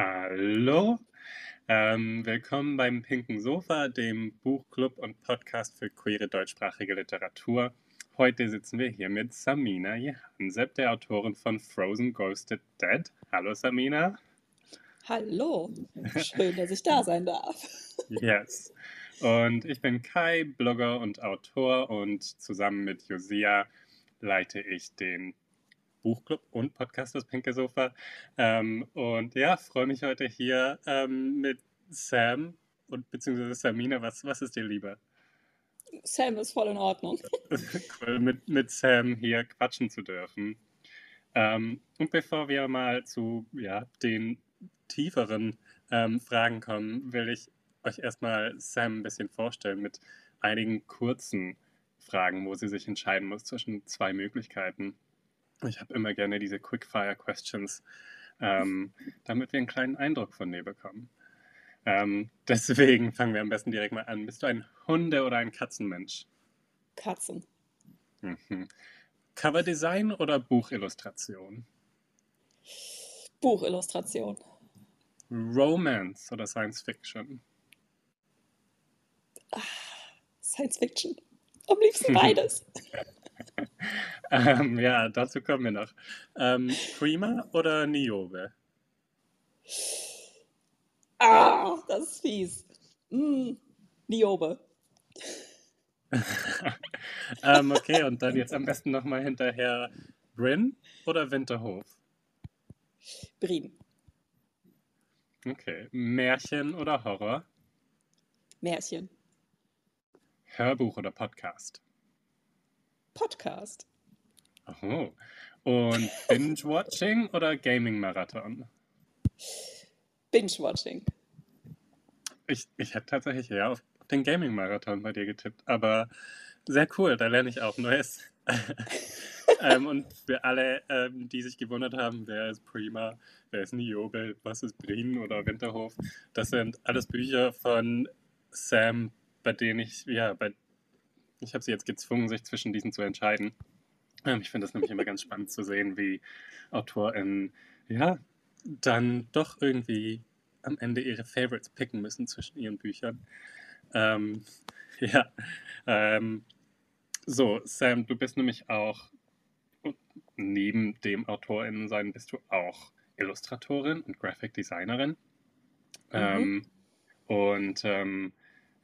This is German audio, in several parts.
Hallo, ähm, willkommen beim Pinken Sofa, dem Buchclub und Podcast für queere deutschsprachige Literatur. Heute sitzen wir hier mit Samina Jehansep, der Autorin von Frozen Ghosted Dead. Hallo Samina. Hallo, schön, dass ich da sein darf. Yes. Und ich bin Kai, Blogger und Autor und zusammen mit Josia leite ich den Buchclub und Podcast Das Pinke Sofa. Ähm, und ja, freue mich heute hier ähm, mit Sam und beziehungsweise Samina. Was, was ist dir lieber? Sam ist voll in Ordnung. cool, mit, mit Sam hier quatschen zu dürfen. Ähm, und bevor wir mal zu ja, den tieferen ähm, Fragen kommen, will ich euch erstmal Sam ein bisschen vorstellen mit einigen kurzen Fragen, wo sie sich entscheiden muss zwischen zwei Möglichkeiten. Ich habe immer gerne diese Quickfire-Questions, ähm, damit wir einen kleinen Eindruck von dir bekommen. Ähm, deswegen fangen wir am besten direkt mal an. Bist du ein Hunde- oder ein Katzenmensch? Katzen. Mhm. Coverdesign oder Buchillustration? Buchillustration. Romance oder Science Fiction? Ah, Science Fiction. Am liebsten beides. ähm, ja, dazu kommen wir noch. Ähm, Prima oder Niobe? Ah, das ist fies. Mm, Niobe. ähm, okay, und dann jetzt am besten nochmal hinterher Bryn oder Winterhof? Bryn. Okay. Märchen oder Horror? Märchen. Hörbuch oder Podcast? Podcast. Oh. Und Binge-Watching oder Gaming-Marathon? Binge-Watching. Ich, ich hätte tatsächlich eher auf den Gaming-Marathon bei dir getippt, aber sehr cool, da lerne ich auch Neues. ähm, und für alle, ähm, die sich gewundert haben, wer ist Prima, wer ist Niobe, was ist Brin oder Winterhof, das sind alles Bücher von Sam, bei denen ich, ja, bei ich habe sie jetzt gezwungen, sich zwischen diesen zu entscheiden. Ähm, ich finde das nämlich immer ganz spannend zu sehen, wie AutorInnen, ja, dann doch irgendwie am Ende ihre Favorites picken müssen zwischen ihren Büchern. Ähm, ja, ähm, so, Sam, du bist nämlich auch, neben dem AutorInnen sein, bist du auch Illustratorin und Graphic Designerin. Mhm. Ähm, und ähm,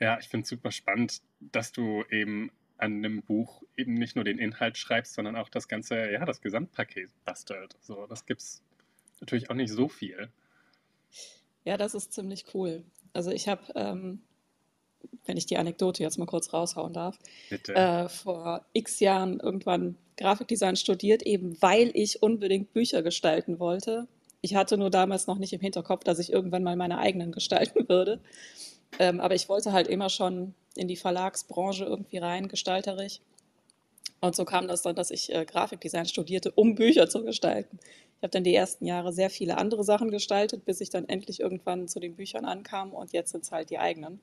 ja, ich finde es super spannend, dass du eben an einem Buch eben nicht nur den Inhalt schreibst, sondern auch das ganze, ja, das Gesamtpaket bastelt. So, das es natürlich auch nicht so viel. Ja, das ist ziemlich cool. Also ich habe, ähm, wenn ich die Anekdote jetzt mal kurz raushauen darf, äh, vor x Jahren irgendwann Grafikdesign studiert, eben weil ich unbedingt Bücher gestalten wollte. Ich hatte nur damals noch nicht im Hinterkopf, dass ich irgendwann mal meine eigenen gestalten würde. Ähm, aber ich wollte halt immer schon in die Verlagsbranche irgendwie rein, gestalterisch. Und so kam das dann, dass ich äh, Grafikdesign studierte, um Bücher zu gestalten. Ich habe dann die ersten Jahre sehr viele andere Sachen gestaltet, bis ich dann endlich irgendwann zu den Büchern ankam und jetzt sind es halt die eigenen.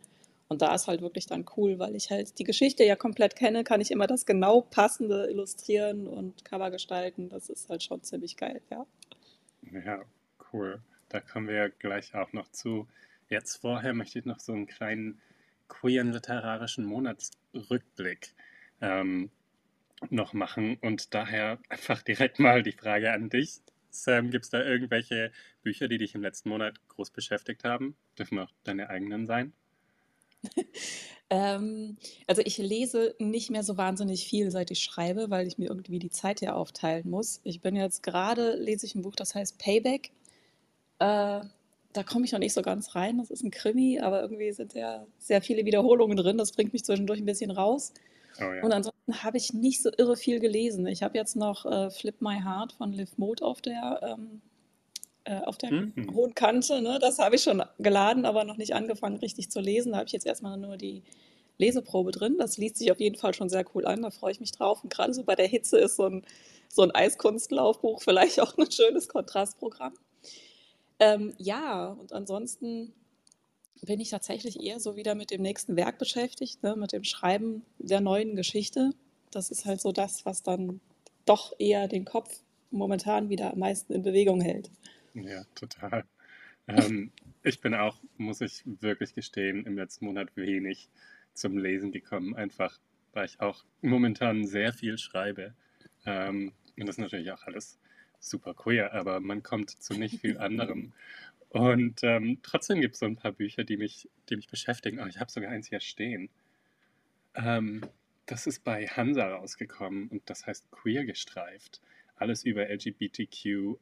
Und da ist halt wirklich dann cool, weil ich halt die Geschichte ja komplett kenne, kann ich immer das genau passende illustrieren und Cover gestalten. Das ist halt schon ziemlich geil, ja. Ja, cool. Da kommen wir gleich auch noch zu. Jetzt vorher möchte ich noch so einen kleinen queeren literarischen Monatsrückblick ähm, noch machen und daher einfach direkt mal die Frage an dich. Sam, gibt es da irgendwelche Bücher, die dich im letzten Monat groß beschäftigt haben? Dürfen auch deine eigenen sein? ähm, also ich lese nicht mehr so wahnsinnig viel, seit ich schreibe, weil ich mir irgendwie die Zeit ja aufteilen muss. Ich bin jetzt gerade, lese ich ein Buch, das heißt Payback. Äh, da komme ich noch nicht so ganz rein. Das ist ein Krimi, aber irgendwie sind ja sehr viele Wiederholungen drin. Das bringt mich zwischendurch ein bisschen raus. Oh, ja. Und ansonsten habe ich nicht so irre viel gelesen. Ich habe jetzt noch äh, Flip My Heart von Liv Mode auf der, ähm, äh, auf der mhm. hohen Kante. Ne? Das habe ich schon geladen, aber noch nicht angefangen, richtig zu lesen. Da habe ich jetzt erstmal nur die Leseprobe drin. Das liest sich auf jeden Fall schon sehr cool an. Da freue ich mich drauf. Und gerade so bei der Hitze ist so ein, so ein Eiskunstlaufbuch vielleicht auch ein schönes Kontrastprogramm. Ähm, ja, und ansonsten bin ich tatsächlich eher so wieder mit dem nächsten Werk beschäftigt, ne, mit dem Schreiben der neuen Geschichte. Das ist halt so das, was dann doch eher den Kopf momentan wieder am meisten in Bewegung hält. Ja, total. Ähm, ich bin auch, muss ich wirklich gestehen, im letzten Monat wenig zum Lesen gekommen, einfach weil ich auch momentan sehr viel schreibe. Ähm, und das ist natürlich auch alles super queer, aber man kommt zu nicht viel anderem. Und ähm, trotzdem gibt es so ein paar Bücher, die mich, die mich beschäftigen. Oh, ich habe sogar eins hier stehen. Ähm, das ist bei Hansa rausgekommen und das heißt Queer gestreift. Alles über LGBTQIA+,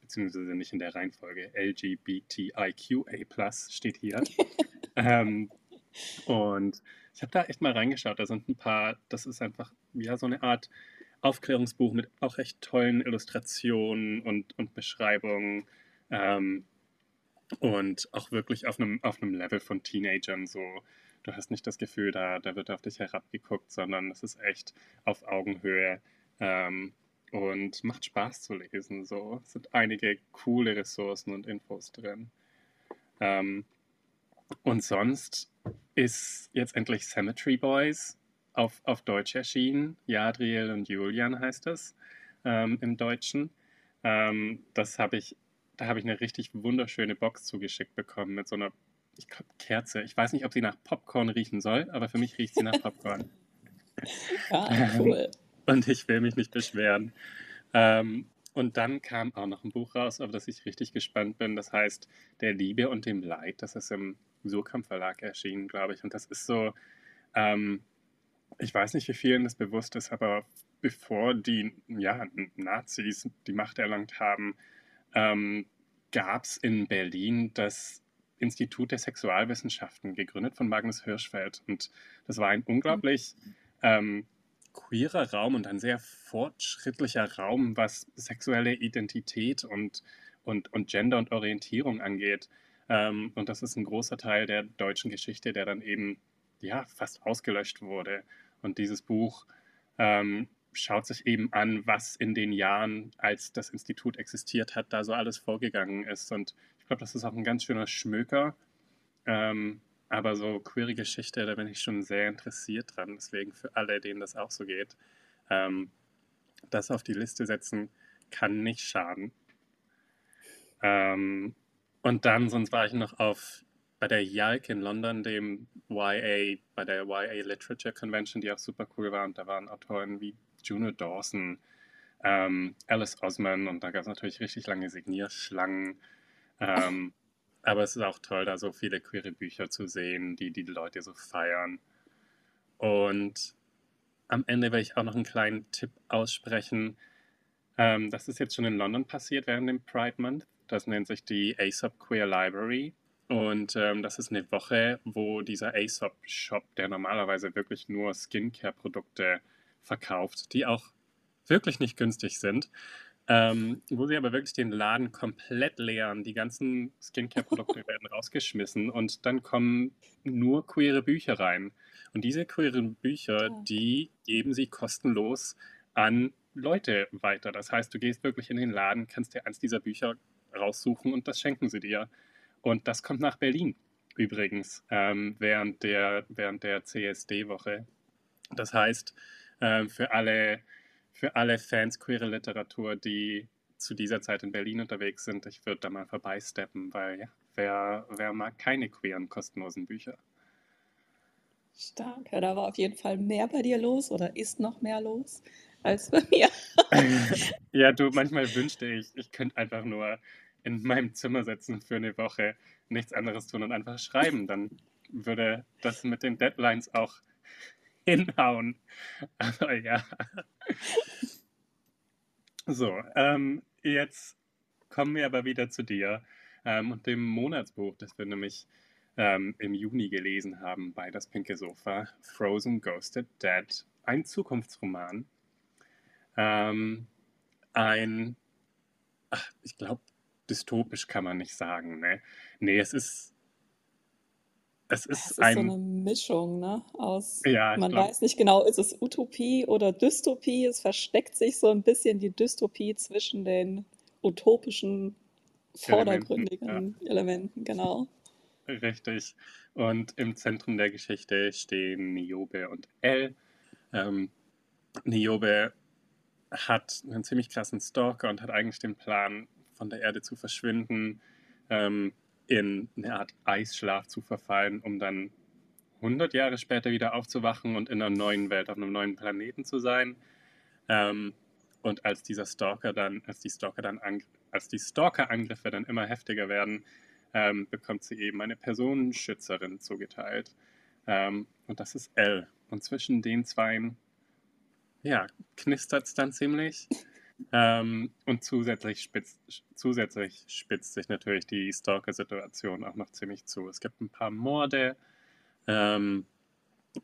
beziehungsweise nicht in der Reihenfolge. LGBTIQA+, steht hier. ähm, und ich habe da echt mal reingeschaut. Da sind ein paar, das ist einfach ja so eine Art Aufklärungsbuch mit auch recht tollen Illustrationen und, und Beschreibungen. Ähm, und auch wirklich auf einem, auf einem Level von Teenagern so. Du hast nicht das Gefühl, da, da wird auf dich herabgeguckt, sondern es ist echt auf Augenhöhe ähm, und macht Spaß zu lesen. So. Es sind einige coole Ressourcen und Infos drin. Ähm, und sonst ist jetzt endlich Cemetery Boys auf, auf Deutsch erschienen. Jadriel und Julian heißt das ähm, im Deutschen. Ähm, das habe ich, da habe ich eine richtig wunderschöne Box zugeschickt bekommen mit so einer ich glaub, Kerze. Ich weiß nicht, ob sie nach Popcorn riechen soll, aber für mich riecht sie nach Popcorn. ja, cool. und ich will mich nicht beschweren. Ähm, und dann kam auch noch ein Buch raus, auf das ich richtig gespannt bin. Das heißt Der Liebe und dem Leid. Das ist im Surkamp Verlag erschienen, glaube ich. Und das ist so, ähm, ich weiß nicht, wie vielen das bewusst ist, aber bevor die ja, Nazis die Macht erlangt haben, ähm, gab es in Berlin das Institut der Sexualwissenschaften, gegründet von Magnus Hirschfeld. Und das war ein unglaublich ähm, queerer Raum und ein sehr fortschrittlicher Raum, was sexuelle Identität und, und, und Gender und Orientierung angeht. Ähm, und das ist ein großer Teil der deutschen Geschichte, der dann eben ja, fast ausgelöscht wurde. Und dieses Buch ähm, schaut sich eben an, was in den Jahren, als das Institut existiert hat, da so alles vorgegangen ist. Und ich glaube, das ist auch ein ganz schöner Schmöker. Ähm, aber so queere Geschichte, da bin ich schon sehr interessiert dran. Deswegen für alle, denen das auch so geht, ähm, das auf die Liste setzen kann nicht schaden. Ähm, und dann, sonst war ich noch auf bei der YALC in London, dem YA, bei der YA Literature Convention, die auch super cool war. Und da waren Autoren wie Juno Dawson, ähm, Alice Osman und da gab es natürlich richtig lange Signierschlangen. Ähm, aber es ist auch toll, da so viele queere Bücher zu sehen, die die Leute so feiern. Und am Ende werde ich auch noch einen kleinen Tipp aussprechen. Ähm, das ist jetzt schon in London passiert während dem Pride Month. Das nennt sich die ASOP Queer Library. Und ähm, das ist eine Woche, wo dieser ASOP-Shop, der normalerweise wirklich nur Skincare-Produkte verkauft, die auch wirklich nicht günstig sind, ähm, wo sie aber wirklich den Laden komplett leeren. Die ganzen Skincare-Produkte werden rausgeschmissen und dann kommen nur queere Bücher rein. Und diese queeren Bücher, die geben sie kostenlos an Leute weiter. Das heißt, du gehst wirklich in den Laden, kannst dir eins dieser Bücher raussuchen und das schenken sie dir. Und das kommt nach Berlin übrigens ähm, während der, während der CSD-Woche. Das heißt, äh, für, alle, für alle Fans queere Literatur, die zu dieser Zeit in Berlin unterwegs sind, ich würde da mal vorbeisteppen, weil ja, wer, wer mag keine queeren kostenlosen Bücher? Stark, ja, da war auf jeden Fall mehr bei dir los oder ist noch mehr los als bei mir. ja, du, manchmal wünschte ich, ich könnte einfach nur in meinem Zimmer sitzen für eine Woche, nichts anderes tun und einfach schreiben. Dann würde das mit den Deadlines auch hinhauen. Aber ja. So, ähm, jetzt kommen wir aber wieder zu dir ähm, und dem Monatsbuch, das wir nämlich ähm, im Juni gelesen haben bei Das Pinke Sofa, Frozen Ghosted Dead, ein Zukunftsroman. Ähm, ein, ach, ich glaube, dystopisch kann man nicht sagen. Ne? Nee, es ist. Es ist, es ist ein, so eine Mischung, ne? Aus, ja, man glaub, weiß nicht genau, ist es Utopie oder Dystopie? Es versteckt sich so ein bisschen die Dystopie zwischen den utopischen, vordergründigen Elementen, ja. Elementen genau. Richtig. Und im Zentrum der Geschichte stehen Niobe und Elle. Ähm, Niobe hat einen ziemlich krassen Stalker und hat eigentlich den Plan, von der Erde zu verschwinden, ähm, in eine Art Eisschlaf zu verfallen, um dann 100 Jahre später wieder aufzuwachen und in einer neuen Welt, auf einem neuen Planeten zu sein. Ähm, und als dieser Stalker dann, als die Stalker dann, als die Stalker-Angriffe dann immer heftiger werden, ähm, bekommt sie eben eine Personenschützerin zugeteilt. Ähm, und das ist Elle. Und zwischen den zwei, ja, knistert es dann ziemlich. Ähm, und zusätzlich spitzt, zusätzlich spitzt sich natürlich die Stalker-Situation auch noch ziemlich zu. Es gibt ein paar Morde. Ähm,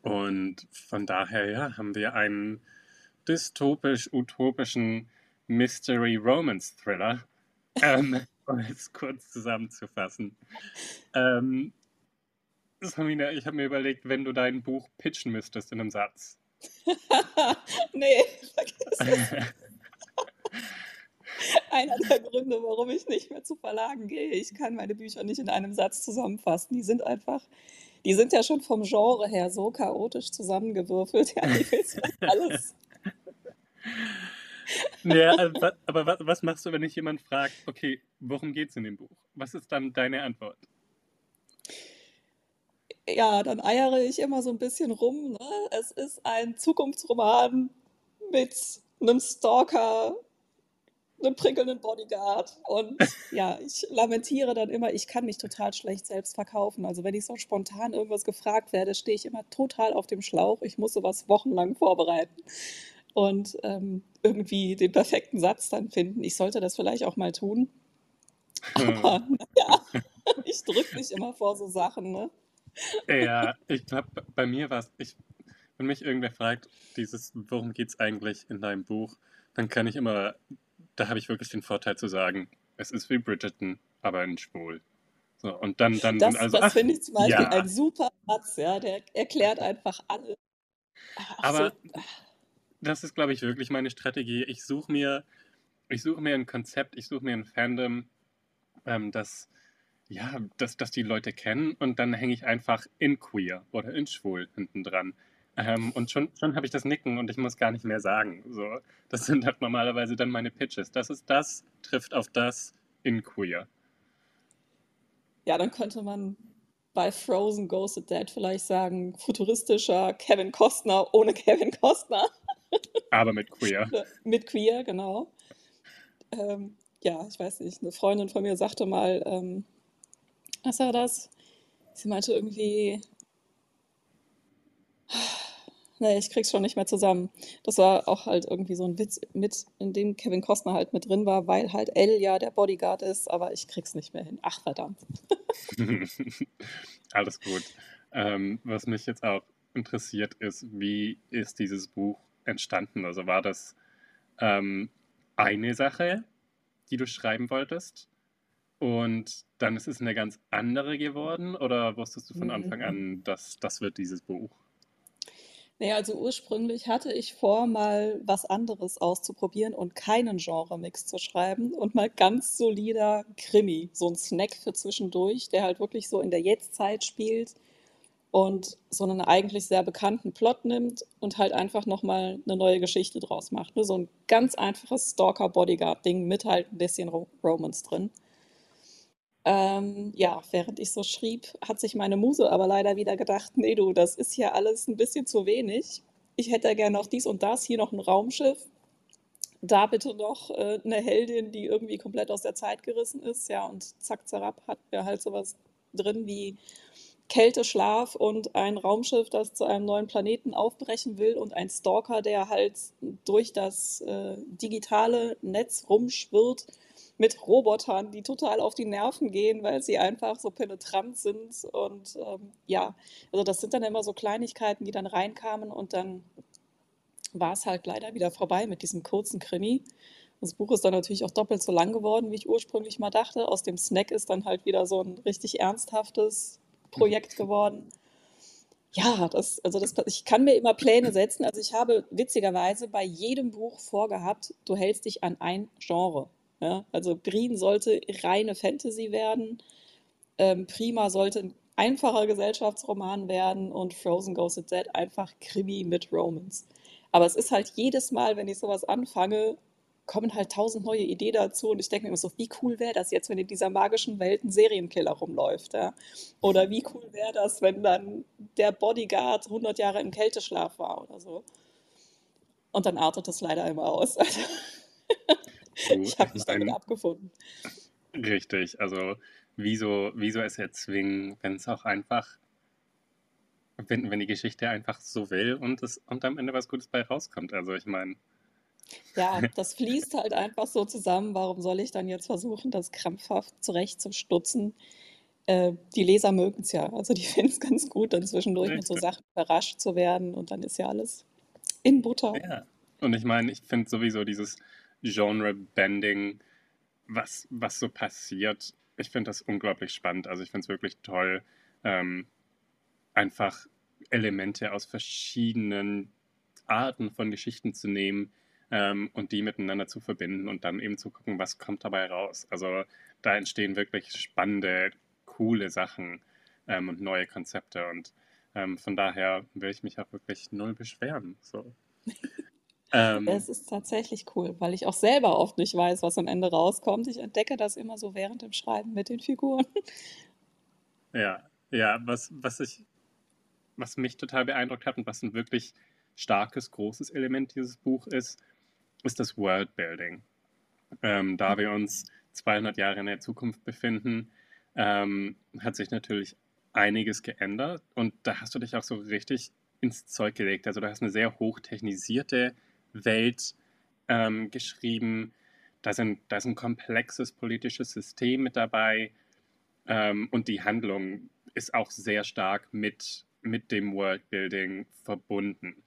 und von daher ja, haben wir einen dystopisch-utopischen Mystery-Romance-Thriller. Ähm, um es kurz zusammenzufassen. Ähm, Samina, ich habe mir überlegt, wenn du dein Buch pitchen müsstest in einem Satz. nee, vergiss es. Einer der Gründe, warum ich nicht mehr zu Verlagen gehe. Ich kann meine Bücher nicht in einem Satz zusammenfassen. Die sind einfach, die sind ja schon vom Genre her so chaotisch zusammengewürfelt. Ja, die willst alles. Naja, aber, aber was machst du, wenn dich jemand fragt, okay, worum geht es in dem Buch? Was ist dann deine Antwort? Ja, dann eiere ich immer so ein bisschen rum. Ne? Es ist ein Zukunftsroman mit einem Stalker, einem prickelnden Bodyguard. Und ja, ich lamentiere dann immer, ich kann mich total schlecht selbst verkaufen. Also wenn ich so spontan irgendwas gefragt werde, stehe ich immer total auf dem Schlauch. Ich muss sowas wochenlang vorbereiten und ähm, irgendwie den perfekten Satz dann finden. Ich sollte das vielleicht auch mal tun. Aber naja, ich drücke mich immer vor so Sachen. Ne? Ja, ich glaube, bei mir war es, wenn mich irgendwer fragt, dieses, worum geht es eigentlich in deinem Buch, dann kann ich immer, da habe ich wirklich den Vorteil zu sagen, es ist wie Bridgerton, aber in schwul. So, und dann, dann das, also, das finde ich zum Beispiel ja. ein super Satz, ja, der erklärt einfach alles. aber so, das ist, glaube ich, wirklich meine Strategie. Ich suche mir, ich suche mir ein Konzept, ich suche mir ein Fandom, ähm, das, ja, das, das die Leute kennen und dann hänge ich einfach in queer oder in schwul hinten dran. Ähm, und schon, schon habe ich das Nicken und ich muss gar nicht mehr sagen. So, das sind halt normalerweise dann meine Pitches. Das ist das, trifft auf das in queer. Ja, dann könnte man bei Frozen Ghosted Dead vielleicht sagen, futuristischer Kevin Costner ohne Kevin Costner. Aber mit queer. mit queer, genau. Ähm, ja, ich weiß nicht, eine Freundin von mir sagte mal, ähm, was war das? Sie meinte irgendwie, nee, ich krieg's schon nicht mehr zusammen. Das war auch halt irgendwie so ein Witz, mit, in dem Kevin Costner halt mit drin war, weil halt Elle ja der Bodyguard ist, aber ich krieg's nicht mehr hin. Ach, verdammt. Alles gut. Ähm, was mich jetzt auch interessiert ist, wie ist dieses Buch entstanden? Also war das ähm, eine Sache, die du schreiben wolltest und dann ist es eine ganz andere geworden oder wusstest du von Anfang an, dass das wird dieses Buch? Naja, also ursprünglich hatte ich vor, mal was anderes auszuprobieren und keinen Genre-Mix zu schreiben und mal ganz solider Krimi, so ein Snack für zwischendurch, der halt wirklich so in der Jetztzeit spielt und so einen eigentlich sehr bekannten Plot nimmt und halt einfach nochmal eine neue Geschichte draus macht. Ne? So ein ganz einfaches Stalker-Bodyguard-Ding mit halt ein bisschen Romance drin. Ähm, ja, während ich so schrieb, hat sich meine Muse aber leider wieder gedacht, nee du, das ist hier alles ein bisschen zu wenig. Ich hätte gerne noch dies und das, hier noch ein Raumschiff, da bitte noch äh, eine Heldin, die irgendwie komplett aus der Zeit gerissen ist, ja, und zack, zerab hat wir halt sowas drin wie Kälte, Schlaf und ein Raumschiff, das zu einem neuen Planeten aufbrechen will und ein Stalker, der halt durch das äh, digitale Netz rumschwirrt mit Robotern, die total auf die Nerven gehen, weil sie einfach so penetrant sind. Und ähm, ja, also das sind dann immer so Kleinigkeiten, die dann reinkamen und dann war es halt leider wieder vorbei mit diesem kurzen Krimi. Das Buch ist dann natürlich auch doppelt so lang geworden, wie ich ursprünglich mal dachte. Aus dem Snack ist dann halt wieder so ein richtig ernsthaftes Projekt geworden. Ja, das, also das, ich kann mir immer Pläne setzen. Also ich habe witzigerweise bei jedem Buch vorgehabt, du hältst dich an ein Genre. Ja? Also Green sollte reine Fantasy werden, ähm, Prima sollte ein einfacher Gesellschaftsroman werden und Frozen Ghosted Dead einfach Krimi mit Romance. Aber es ist halt jedes Mal, wenn ich sowas anfange, kommen halt tausend neue Ideen dazu und ich denke mir immer so, wie cool wäre das jetzt, wenn in dieser magischen Welt ein Serienkiller rumläuft, ja? Oder wie cool wäre das, wenn dann der Bodyguard 100 Jahre im Kälteschlaf war oder so. Und dann artet das leider immer aus. Ich habe mich damit abgefunden. Richtig, also wieso, wieso es erzwingen, wenn es auch einfach, wenn, wenn die Geschichte einfach so will und, es, und am Ende was Gutes bei rauskommt. Also ich meine, ja, das fließt halt einfach so zusammen. Warum soll ich dann jetzt versuchen, das krampfhaft zurechtzustutzen? Äh, die Leser mögen es ja. Also die finden es ganz gut, dann zwischendurch mit so Sachen überrascht zu werden und dann ist ja alles in Butter. Ja, und ich meine, ich finde sowieso dieses Genre-Bending, was, was so passiert, ich finde das unglaublich spannend. Also ich finde es wirklich toll, ähm, einfach Elemente aus verschiedenen Arten von Geschichten zu nehmen, ähm, und die miteinander zu verbinden und dann eben zu gucken, was kommt dabei raus. Also da entstehen wirklich spannende, coole Sachen ähm, und neue Konzepte und ähm, von daher will ich mich auch wirklich null beschweren. So. Ähm, es ist tatsächlich cool, weil ich auch selber oft nicht weiß, was am Ende rauskommt. Ich entdecke das immer so während dem Schreiben mit den Figuren. Ja, ja, was, was ich, was mich total beeindruckt hat und was ein wirklich starkes, großes Element dieses Buch ist, ist das Worldbuilding. Ähm, da wir uns 200 Jahre in der Zukunft befinden, ähm, hat sich natürlich einiges geändert und da hast du dich auch so richtig ins Zeug gelegt. Also du hast eine sehr hochtechnisierte Welt ähm, geschrieben. Da, sind, da ist ein komplexes politisches System mit dabei ähm, und die Handlung ist auch sehr stark mit, mit dem Worldbuilding verbunden.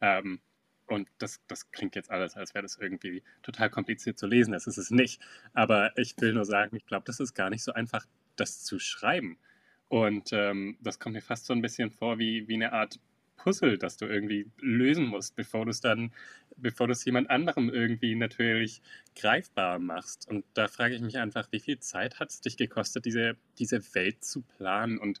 Ähm, und das, das klingt jetzt alles, als wäre das irgendwie total kompliziert zu lesen. Das ist es nicht. Aber ich will nur sagen, ich glaube, das ist gar nicht so einfach, das zu schreiben. Und ähm, das kommt mir fast so ein bisschen vor wie, wie eine Art Puzzle, das du irgendwie lösen musst, bevor du es dann, bevor du es jemand anderem irgendwie natürlich greifbar machst. Und da frage ich mich einfach, wie viel Zeit hat es dich gekostet, diese, diese Welt zu planen und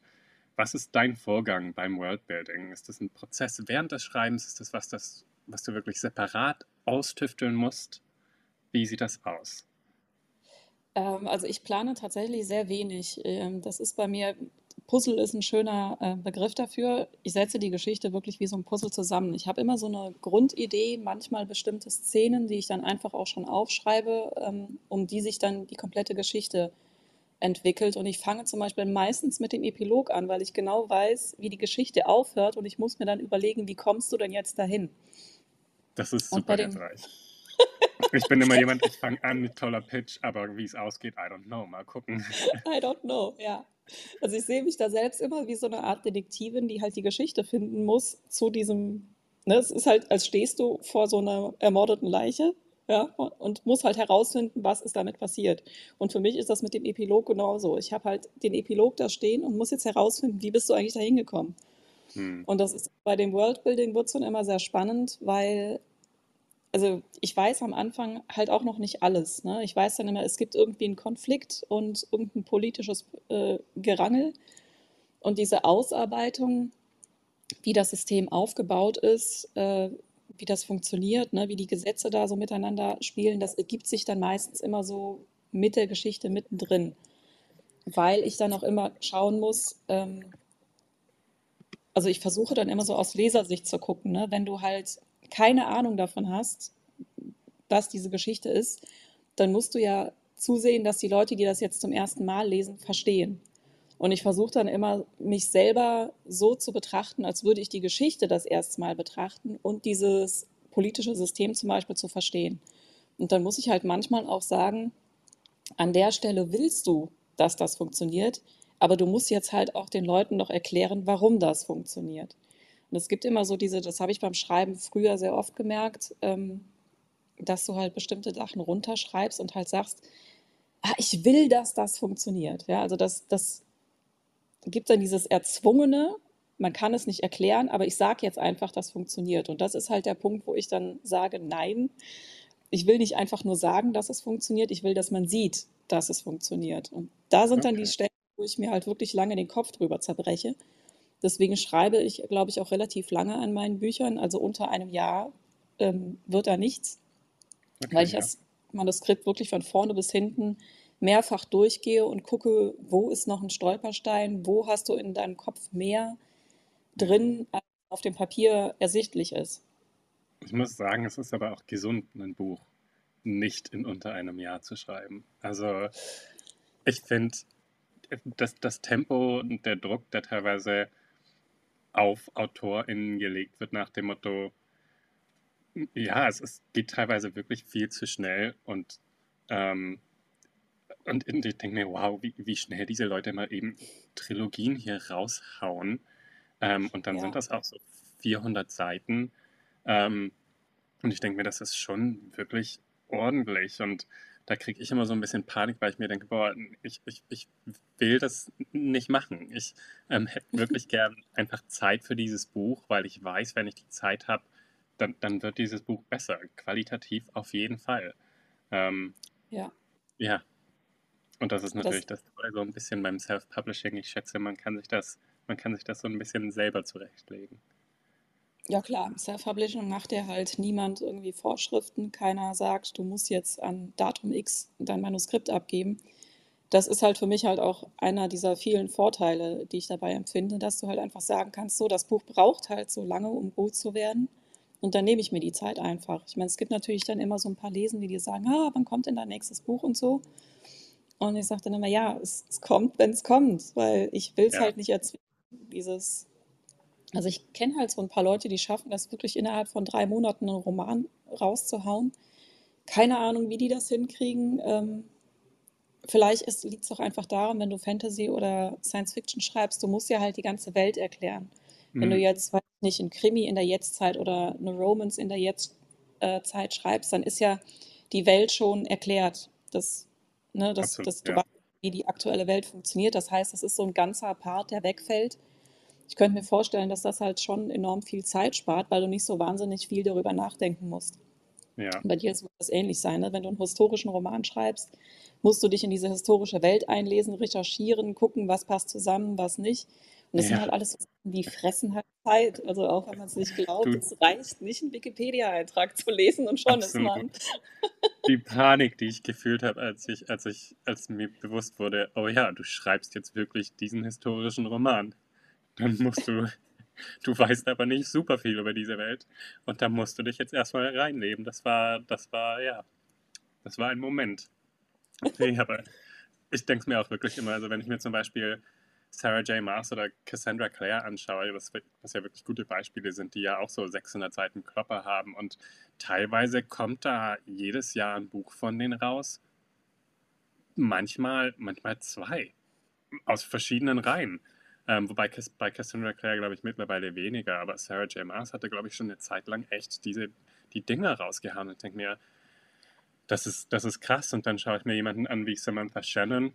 was ist dein Vorgang beim Worldbuilding? Ist das ein Prozess während des Schreibens? Ist das was, das was du wirklich separat austüfteln musst? Wie sieht das aus? Ähm, also ich plane tatsächlich sehr wenig. Ähm, das ist bei mir, Puzzle ist ein schöner äh, Begriff dafür. Ich setze die Geschichte wirklich wie so ein Puzzle zusammen. Ich habe immer so eine Grundidee, manchmal bestimmte Szenen, die ich dann einfach auch schon aufschreibe, ähm, um die sich dann die komplette Geschichte entwickelt. Und ich fange zum Beispiel meistens mit dem Epilog an, weil ich genau weiß, wie die Geschichte aufhört und ich muss mir dann überlegen, wie kommst du denn jetzt dahin? Das ist super hilfreich. ich bin immer jemand, ich fange an mit toller Pitch, aber wie es ausgeht, I don't know. Mal gucken. I don't know, ja. Also ich sehe mich da selbst immer wie so eine Art Detektivin, die halt die Geschichte finden muss zu diesem. Ne, es ist halt, als stehst du vor so einer ermordeten Leiche ja, und muss halt herausfinden, was ist damit passiert. Und für mich ist das mit dem Epilog genauso. Ich habe halt den Epilog da stehen und muss jetzt herausfinden, wie bist du eigentlich da hingekommen. Hm. Und das ist bei dem Worldbuilding wird es dann immer sehr spannend, weil, also ich weiß am Anfang halt auch noch nicht alles. Ne? Ich weiß dann immer, es gibt irgendwie einen Konflikt und irgendein politisches äh, Gerangel. Und diese Ausarbeitung, wie das System aufgebaut ist, äh, wie das funktioniert, ne, wie die Gesetze da so miteinander spielen, das ergibt sich dann meistens immer so mit der Geschichte mittendrin. Weil ich dann auch immer schauen muss, ähm, also ich versuche dann immer so aus Lesersicht zu gucken, ne? wenn du halt keine Ahnung davon hast, was diese Geschichte ist, dann musst du ja zusehen, dass die Leute, die das jetzt zum ersten Mal lesen, verstehen. Und ich versuche dann immer, mich selber so zu betrachten, als würde ich die Geschichte das erste Mal betrachten und dieses politische System zum Beispiel zu verstehen. Und dann muss ich halt manchmal auch sagen, an der Stelle willst du, dass das funktioniert, aber du musst jetzt halt auch den Leuten noch erklären, warum das funktioniert. Und es gibt immer so diese, das habe ich beim Schreiben früher sehr oft gemerkt, ähm, dass du halt bestimmte Sachen runterschreibst und halt sagst, ah, ich will, dass das funktioniert. Ja, also das, das gibt dann dieses Erzwungene, man kann es nicht erklären, aber ich sage jetzt einfach, das funktioniert. Und das ist halt der Punkt, wo ich dann sage, nein, ich will nicht einfach nur sagen, dass es funktioniert, ich will, dass man sieht, dass es funktioniert. Und da sind okay. dann die Stellen, wo ich mir halt wirklich lange den Kopf drüber zerbreche. Deswegen schreibe ich, glaube ich, auch relativ lange an meinen Büchern. Also unter einem Jahr ähm, wird da nichts. okay, weil ich ja. das Manuskript wirklich von vorne bis hinten mehrfach durchgehe und gucke, wo ist noch ein Stolperstein, wo hast du in deinem Kopf mehr drin, als auf dem Papier ersichtlich ist. Ich muss sagen, es ist aber auch gesund, ein Buch nicht in unter einem Jahr zu schreiben. Also ich finde, das, das Tempo und der Druck, der teilweise auf AutorInnen gelegt wird, nach dem Motto, ja, es, es geht teilweise wirklich viel zu schnell und, ähm, und ich denke mir, wow, wie, wie schnell diese Leute mal eben Trilogien hier raushauen. Ähm, und dann ja. sind das auch so 400 Seiten. Ähm, und ich denke mir, das ist schon wirklich ordentlich. Und da kriege ich immer so ein bisschen Panik, weil ich mir denke, boah, ich, ich, ich will das nicht machen. Ich ähm, hätte wirklich gern einfach Zeit für dieses Buch, weil ich weiß, wenn ich die Zeit habe, dann, dann wird dieses Buch besser. Qualitativ auf jeden Fall. Ähm, ja. Ja. Und das ist natürlich das, das so ein bisschen beim Self-Publishing. Ich schätze, man kann sich das, man kann sich das so ein bisschen selber zurechtlegen. Ja klar, Self-Publishing macht ja halt niemand irgendwie Vorschriften. Keiner sagt, du musst jetzt an Datum X dein Manuskript abgeben. Das ist halt für mich halt auch einer dieser vielen Vorteile, die ich dabei empfinde, dass du halt einfach sagen kannst, so, das Buch braucht halt so lange, um gut zu werden. Und dann nehme ich mir die Zeit einfach. Ich meine, es gibt natürlich dann immer so ein paar Lesen, die dir sagen, ah, wann kommt denn dein nächstes Buch und so. Und ich sage dann immer, ja, es, es kommt, wenn es kommt, weil ich will es ja. halt nicht erzwingen, dieses also ich kenne halt so ein paar Leute, die schaffen das wirklich innerhalb von drei Monaten einen Roman rauszuhauen. Keine Ahnung, wie die das hinkriegen. Ähm, vielleicht liegt es auch einfach daran, wenn du Fantasy oder Science Fiction schreibst, du musst ja halt die ganze Welt erklären. Mhm. Wenn du mhm. jetzt, weiß nicht, ein Krimi in der Jetztzeit oder eine Romance in der Jetztzeit schreibst, dann ist ja die Welt schon erklärt. Das, ne, das, Absolut, das, du ja. weißt, wie die aktuelle Welt funktioniert. Das heißt, das ist so ein ganzer Part, der wegfällt ich könnte mir vorstellen, dass das halt schon enorm viel Zeit spart, weil du nicht so wahnsinnig viel darüber nachdenken musst. Ja. Bei dir wird das ähnlich sein. Ne? Wenn du einen historischen Roman schreibst, musst du dich in diese historische Welt einlesen, recherchieren, gucken, was passt zusammen, was nicht. Und das ja. sind halt alles so Sachen, die fressen halt Zeit. Also auch wenn man es nicht glaubt, du. es reicht nicht, einen Wikipedia-Eintrag zu lesen und schon Absolut. ist man. Die Panik, die ich gefühlt habe, als ich, als ich, als mir bewusst wurde, oh ja, du schreibst jetzt wirklich diesen historischen Roman dann musst du, du weißt aber nicht super viel über diese Welt und da musst du dich jetzt erstmal reinleben. Das war, das war, ja, das war ein Moment. Nee, aber ich denke es mir auch wirklich immer, also wenn ich mir zum Beispiel Sarah J. Maas oder Cassandra Clare anschaue, was, was, ja wirklich gute Beispiele sind, die ja auch so 600 Seiten Klopper haben und teilweise kommt da jedes Jahr ein Buch von denen raus. Manchmal, manchmal zwei. Aus verschiedenen Reihen. Ähm, wobei bei Cassandra Clare, glaube ich, mittlerweile weniger, aber Sarah J. Maas hatte, glaube ich, schon eine Zeit lang echt diese, die Dinger rausgehauen und denke mir, das ist, das ist krass. Und dann schaue ich mir jemanden an wie Samantha Shannon,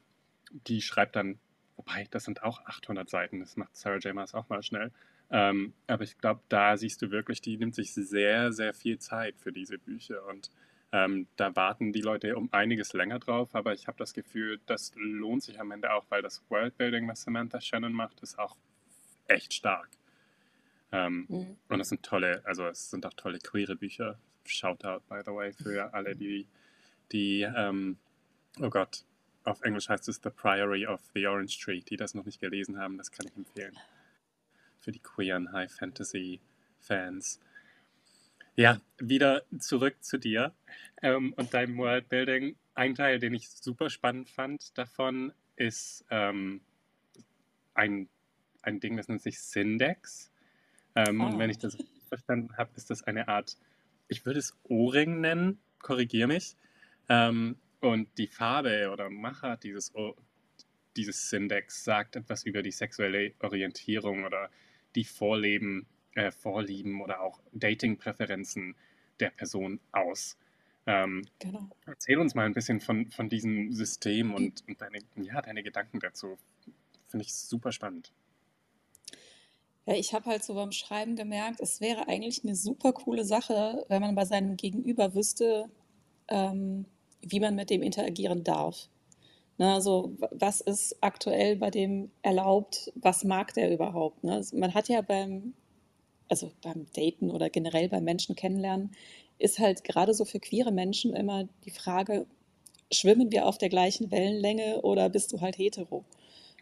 die schreibt dann, wobei, das sind auch 800 Seiten, das macht Sarah J. Maas auch mal schnell. Ähm, aber ich glaube, da siehst du wirklich, die nimmt sich sehr, sehr viel Zeit für diese Bücher und ähm, da warten die Leute um einiges länger drauf, aber ich habe das Gefühl, das lohnt sich am Ende auch, weil das Worldbuilding, was Samantha Shannon macht, ist auch echt stark. Ähm, mhm. Und es sind tolle, also es sind auch tolle queere Bücher. Shoutout, by the way, für alle, die, die ähm, oh Gott, auf Englisch heißt es The Priory of the Orange Tree, die das noch nicht gelesen haben, das kann ich empfehlen. Für die queeren High Fantasy Fans. Ja, wieder zurück zu dir ähm, und deinem Worldbuilding. Ein Teil, den ich super spannend fand davon, ist ähm, ein, ein Ding, das nennt sich Syndex. Ähm, oh. Und wenn ich das verstanden habe, ist das eine Art, ich würde es O-Ring nennen, korrigiere mich. Ähm, und die Farbe oder Macher dieses, o dieses Syndex sagt etwas über die sexuelle Orientierung oder die Vorleben äh, Vorlieben oder auch Dating-Präferenzen der Person aus. Ähm, genau. Erzähl uns mal ein bisschen von, von diesem System und, und deine, ja, deine Gedanken dazu. Finde ich super spannend. Ja, ich habe halt so beim Schreiben gemerkt, es wäre eigentlich eine super coole Sache, wenn man bei seinem Gegenüber wüsste, ähm, wie man mit dem interagieren darf. Ne, also was ist aktuell bei dem erlaubt, was mag der überhaupt? Ne? Also man hat ja beim also beim Daten oder generell beim Menschen kennenlernen, ist halt gerade so für queere Menschen immer die Frage, schwimmen wir auf der gleichen Wellenlänge oder bist du halt hetero?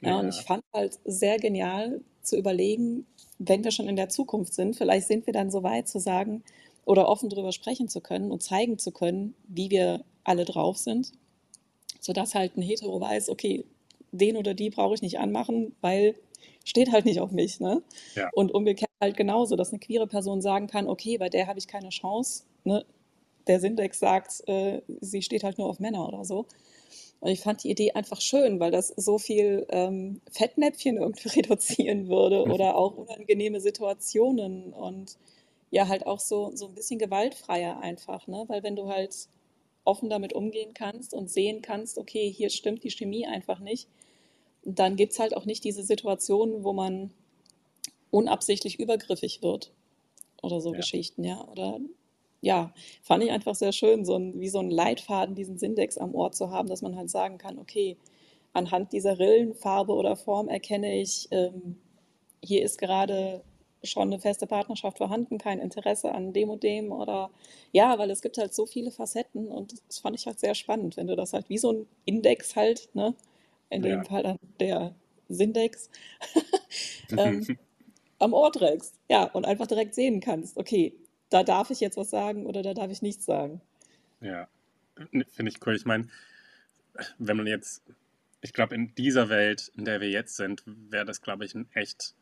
Ja, ja. und ich fand halt sehr genial zu überlegen, wenn wir schon in der Zukunft sind, vielleicht sind wir dann so weit zu sagen oder offen darüber sprechen zu können und zeigen zu können, wie wir alle drauf sind, sodass halt ein Hetero weiß, okay, den oder die brauche ich nicht anmachen, weil steht halt nicht auf mich. Ne? Ja. Und umgekehrt halt genauso, dass eine queere Person sagen kann, okay, bei der habe ich keine Chance. Ne? Der Syndex sagt, äh, sie steht halt nur auf Männer oder so. Und ich fand die Idee einfach schön, weil das so viel ähm, Fettnäpfchen irgendwie reduzieren würde oder auch unangenehme Situationen und ja, halt auch so, so ein bisschen gewaltfreier einfach, ne? Weil wenn du halt offen damit umgehen kannst und sehen kannst, okay, hier stimmt die Chemie einfach nicht, dann gibt es halt auch nicht diese Situationen, wo man unabsichtlich übergriffig wird oder so ja. Geschichten, ja. Oder ja, fand ich einfach sehr schön, so ein, wie so ein Leitfaden, diesen Sindex am Ohr zu haben, dass man halt sagen kann, okay, anhand dieser Rillenfarbe oder Form erkenne ich, ähm, hier ist gerade schon eine feste Partnerschaft vorhanden, kein Interesse an dem und dem oder ja, weil es gibt halt so viele Facetten und das fand ich halt sehr spannend, wenn du das halt wie so ein Index halt, ne, in dem ja. Fall dann der Sindex, ähm, am Ohr trägst. Ja, und einfach direkt sehen kannst, okay, da darf ich jetzt was sagen oder da darf ich nichts sagen. Ja, finde ich cool. Ich meine, wenn man jetzt, ich glaube, in dieser Welt, in der wir jetzt sind, wäre das, glaube ich, ein echt.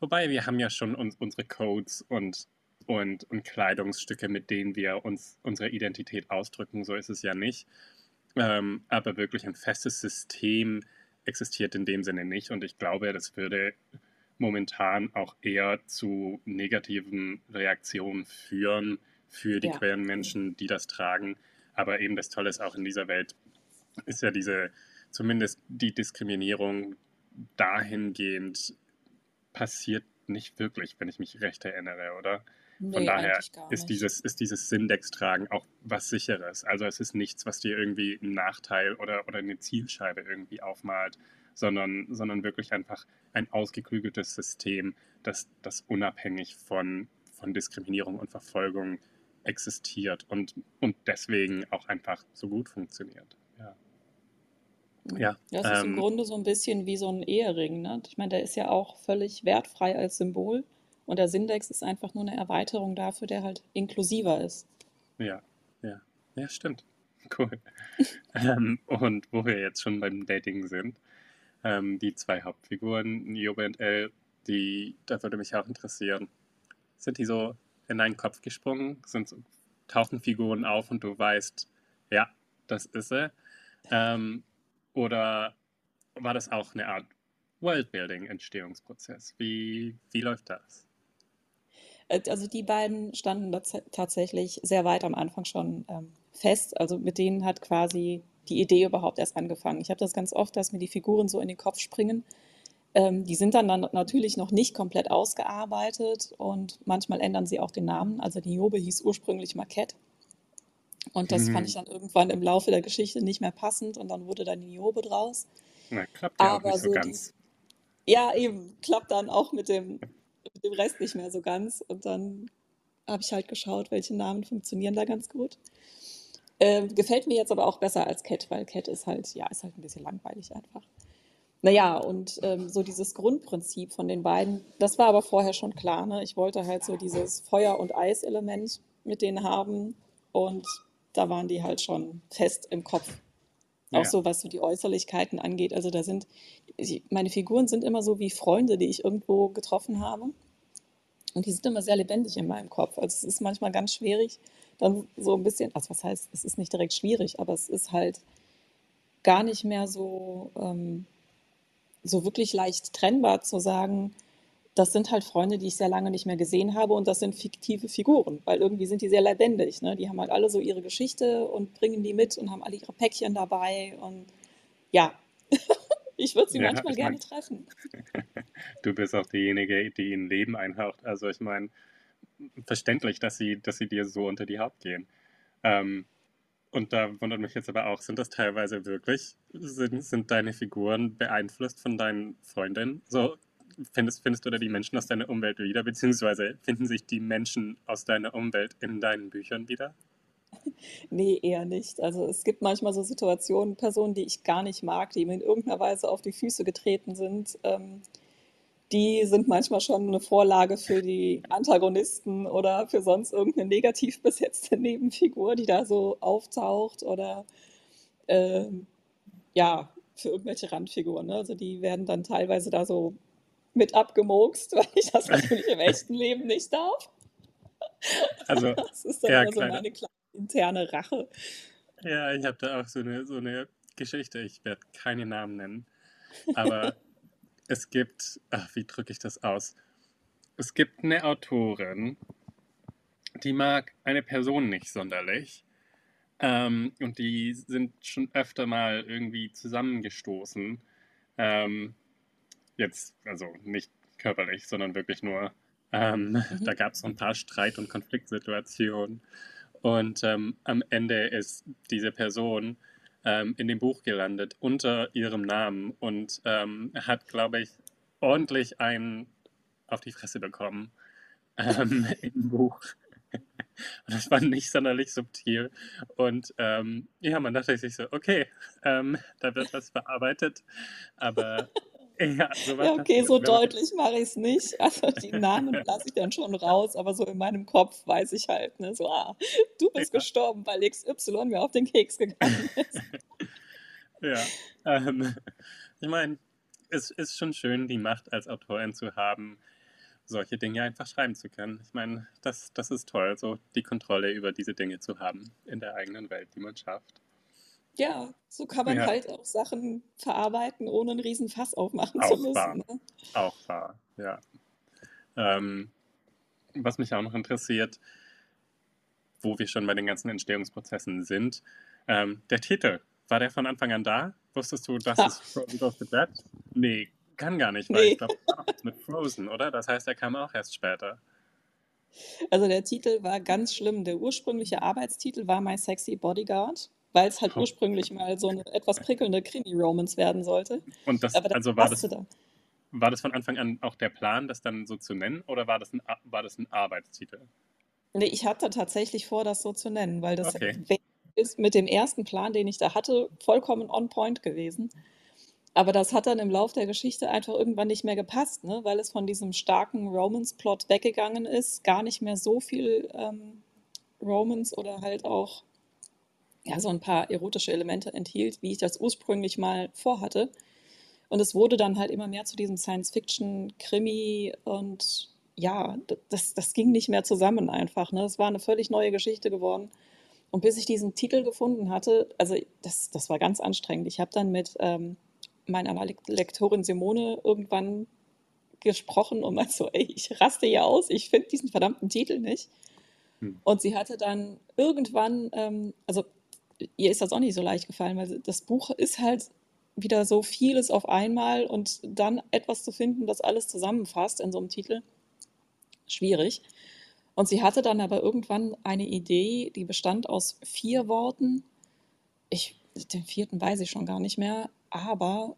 Wobei wir haben ja schon uns, unsere Codes und, und, und Kleidungsstücke, mit denen wir uns unsere Identität ausdrücken. So ist es ja nicht. Ähm, aber wirklich ein festes System existiert in dem Sinne nicht. Und ich glaube, das würde momentan auch eher zu negativen Reaktionen führen für die ja. queeren Menschen, die das tragen. Aber eben das Tolle ist auch in dieser Welt, ist ja diese, zumindest die Diskriminierung dahingehend passiert nicht wirklich, wenn ich mich recht erinnere, oder? Nee, Von daher ist dieses, ist dieses Sindex-Tragen auch was Sicheres. Also es ist nichts, was dir irgendwie einen Nachteil oder, oder eine Zielscheibe irgendwie aufmalt, sondern, sondern wirklich einfach ein ausgeklügeltes System, das, das unabhängig von, von Diskriminierung und Verfolgung existiert und, und deswegen auch einfach so gut funktioniert. Ja. Ja, das ist ähm, im Grunde so ein bisschen wie so ein Ehering. Ne? Ich meine, der ist ja auch völlig wertfrei als Symbol und der Sindex ist einfach nur eine Erweiterung dafür, der halt inklusiver ist. Ja, ja, ja, stimmt. Cool. ähm, und wo wir jetzt schon beim Dating sind, ähm, die zwei Hauptfiguren, Niobe und Elle, die, da würde mich auch interessieren. Sind die so in deinen Kopf gesprungen? Sind tauchen Figuren auf und du weißt, ja, das ist sie? Ähm, oder war das auch eine Art Worldbuilding-Entstehungsprozess? Wie, wie läuft das? Äh, also die beiden standen tatsächlich sehr weit am Anfang schon ähm, fest. Also mit denen hat quasi die Idee überhaupt erst angefangen. Ich habe das ganz oft, dass mir die Figuren so in den Kopf springen. Ähm, die sind dann, dann natürlich noch nicht komplett ausgearbeitet und manchmal ändern sie auch den Namen. Also die Jobe hieß ursprünglich Marquette. Und das mhm. fand ich dann irgendwann im Laufe der Geschichte nicht mehr passend und dann wurde dann die Jobe draus. Na, klappt ja Aber auch nicht so, so ganz. Die, ja, eben, klappt dann auch mit dem, mit dem Rest nicht mehr so ganz. Und dann habe ich halt geschaut, welche Namen funktionieren da ganz gut. Ähm, gefällt mir jetzt aber auch besser als Cat, weil Cat ist halt, ja, ist halt ein bisschen langweilig einfach. Naja, und ähm, so dieses Grundprinzip von den beiden, das war aber vorher schon klar. Ne? Ich wollte halt so dieses Feuer- und Eis-Element mit denen haben und da waren die halt schon fest im Kopf. Auch ja. so, was so die Äußerlichkeiten angeht. Also da sind, meine Figuren sind immer so wie Freunde, die ich irgendwo getroffen habe. Und die sind immer sehr lebendig in meinem Kopf. Also es ist manchmal ganz schwierig, dann so ein bisschen, also was heißt, es ist nicht direkt schwierig, aber es ist halt gar nicht mehr so, ähm, so wirklich leicht trennbar zu sagen, das sind halt Freunde, die ich sehr lange nicht mehr gesehen habe und das sind fiktive Figuren, weil irgendwie sind die sehr lebendig. Ne? Die haben halt alle so ihre Geschichte und bringen die mit und haben alle ihre Päckchen dabei und ja, ich würde sie ja, manchmal gerne mein, treffen. Du bist auch diejenige, die ihnen Leben einhaucht. Also ich meine, verständlich, dass sie, dass sie dir so unter die Haut gehen. Ähm, und da wundert mich jetzt aber auch, sind das teilweise wirklich, sind, sind deine Figuren beeinflusst von deinen Freundinnen? So, findest, findest du da die Menschen aus deiner Umwelt wieder, beziehungsweise finden sich die Menschen aus deiner Umwelt in deinen Büchern wieder? Nee, eher nicht. Also es gibt manchmal so Situationen, Personen, die ich gar nicht mag, die mir in irgendeiner Weise auf die Füße getreten sind. Ähm, die sind manchmal schon eine Vorlage für die Antagonisten oder für sonst irgendeine negativ besetzte Nebenfigur, die da so auftaucht oder ähm, ja, für irgendwelche Randfiguren. Ne? Also die werden dann teilweise da so mit abgemokst, weil ich das natürlich im echten Leben nicht darf. Also, das ist dann ja, so kleine, meine kleine interne Rache. ja, ich habe da auch so eine, so eine Geschichte, ich werde keine Namen nennen, aber es gibt, ach, wie drücke ich das aus? Es gibt eine Autorin, die mag eine Person nicht sonderlich. Ähm, und die sind schon öfter mal irgendwie zusammengestoßen. Ähm, jetzt, also nicht körperlich, sondern wirklich nur, ähm, Mhm. da gab es so ein paar Streit- und Konfliktsituationen. Und ähm, am Ende ist diese Person ähm, in dem Buch gelandet unter ihrem Namen und ähm, hat, glaube ich, ordentlich einen auf die Fresse bekommen ähm, im Buch. Das war nicht sonderlich subtil. Und ähm, ja, man dachte sich so, okay, ähm, da wird was bearbeitet. Aber ja, sowas Ja, okay, so deutlich mache ich es nicht. Also die Namen lasse ich dann schon raus, aber so in meinem Kopf weiß ich halt, ne, so, ah, du bist ja, gestorben, weil XY mir auf den Keks gegangen ist. ja. Ähm, ich meine, es ist schon schön, die Macht als Autorin zu haben, solche Dinge einfach schreiben zu können. Ich meine, das, das ist toll, so die Kontrolle über diese Dinge zu haben in der eigenen Welt, die man schafft. Ja, so kann man Ja, halt auch Sachen verarbeiten, ohne einen riesen Fass aufmachen zu auch wahr. müssen. Ne? Auch wahr, ja. Ähm, was mich auch noch interessiert, wo wir schon bei den ganzen Entstehungsprozessen sind, ähm, der Titel, war der von Anfang an da? Wusstest du, Ha, es Frozen Goes to Bed? Nee, kann gar nicht, weil ich nee. glaube, noch was mit Frozen, oder? Das heißt, er kam auch erst später. Also der Titel war ganz schlimm. Der ursprüngliche Arbeitstitel war My Sexy Bodyguard, weil es halt ursprünglich mal so eine etwas prickelnde Krimi-Romance werden sollte. Und das, das also war das, dann. war das von Anfang an auch der Plan, das dann so zu nennen, oder war das ein, Ar- war das ein Arbeitstitel? Nee, ich hatte tatsächlich vor, das so zu nennen, weil das Okay. ist mit dem ersten Plan, den ich da hatte, vollkommen on point gewesen. Aber das hat dann im Lauf der Geschichte einfach irgendwann nicht mehr gepasst, ne? weil es von diesem starken Romance-Plot weggegangen ist, gar nicht mehr so viel ähm, Romance oder halt auch ja, so ein paar erotische Elemente enthielt, wie ich das ursprünglich mal vorhatte. Und es wurde dann halt immer mehr zu diesem Science-Fiction-Krimi und ja, das, das ging nicht mehr zusammen einfach. Ne? Es war eine völlig neue Geschichte geworden. Und bis ich diesen Titel gefunden hatte, also das, das war ganz anstrengend. Ich habe dann mit ähm, meiner Le- Lektorin Simone irgendwann gesprochen und meinte so, ey, ich raste hier aus, ich finde diesen verdammten Titel nicht. Hm. Und sie hatte dann irgendwann, ähm, also ihr ist das auch nicht so leicht gefallen, weil das Buch ist halt wieder so vieles auf einmal und dann etwas zu finden, das alles zusammenfasst in so einem Titel, schwierig. Und sie hatte dann aber irgendwann eine Idee, die bestand aus vier Worten. Ich, den vierten weiß ich schon gar nicht mehr, aber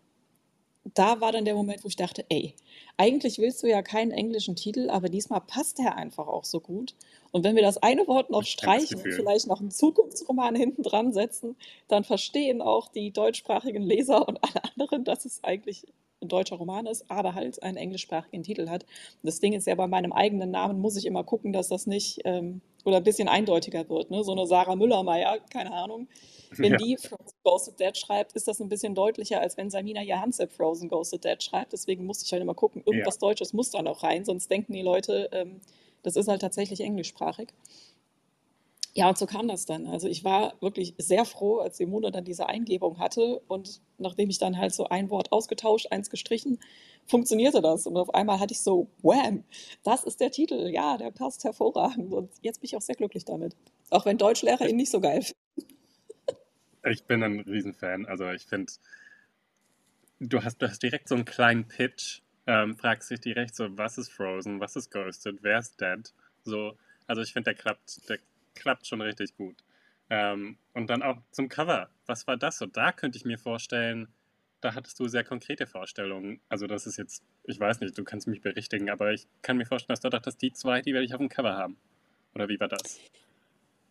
da war dann der Moment, wo ich dachte, ey, eigentlich willst du ja keinen englischen Titel, aber diesmal passt der einfach auch so gut. Und wenn wir das eine Wort noch Ich streichen und vielleicht noch einen Zukunftsroman hinten dran setzen, dann verstehen auch die deutschsprachigen Leser und alle anderen, dass es eigentlich ein deutscher Roman ist, aber halt einen englischsprachigen Titel hat. Das Ding ist ja, bei meinem eigenen Namen muss ich immer gucken, dass das nicht ähm, oder ein bisschen eindeutiger wird. Ne? So eine Sarah Müllermeier, keine Ahnung. Wenn Ja, die Frozen Ghosted Dead schreibt, ist das ein bisschen deutlicher, als wenn Samina Johansen Frozen Ghosted Dead schreibt. Deswegen musste ich halt immer gucken, ja, irgendwas Deutsches muss da noch rein, sonst denken die Leute, ähm, das ist halt tatsächlich englischsprachig. Ja, und so kam das dann. Also ich war wirklich sehr froh, als Simone dann diese Eingebung hatte und nachdem ich dann halt so ein Wort ausgetauscht, eins gestrichen, funktionierte das. Und auf einmal hatte ich so, wham, das ist der Titel, ja, der passt hervorragend. Und jetzt bin ich auch sehr glücklich damit. Auch wenn Deutschlehrer ihn nicht so geil finden. ich bin ein Riesenfan. Also ich finde, du hast, du hast direkt so einen kleinen Pitch, ähm, fragst dich direkt so, was ist Frozen, was ist Ghosted, wer ist Dead? So, also ich finde, der klappt, der klappt schon richtig gut. Ähm, und dann auch zum Cover. Was war das? So, da könnte ich mir vorstellen, da hattest du sehr konkrete Vorstellungen. Also das ist jetzt, ich weiß nicht, du kannst mich berichtigen, aber ich kann mir vorstellen, dass du dachtest, die zwei, die werde ich auf dem Cover haben. Oder wie war das?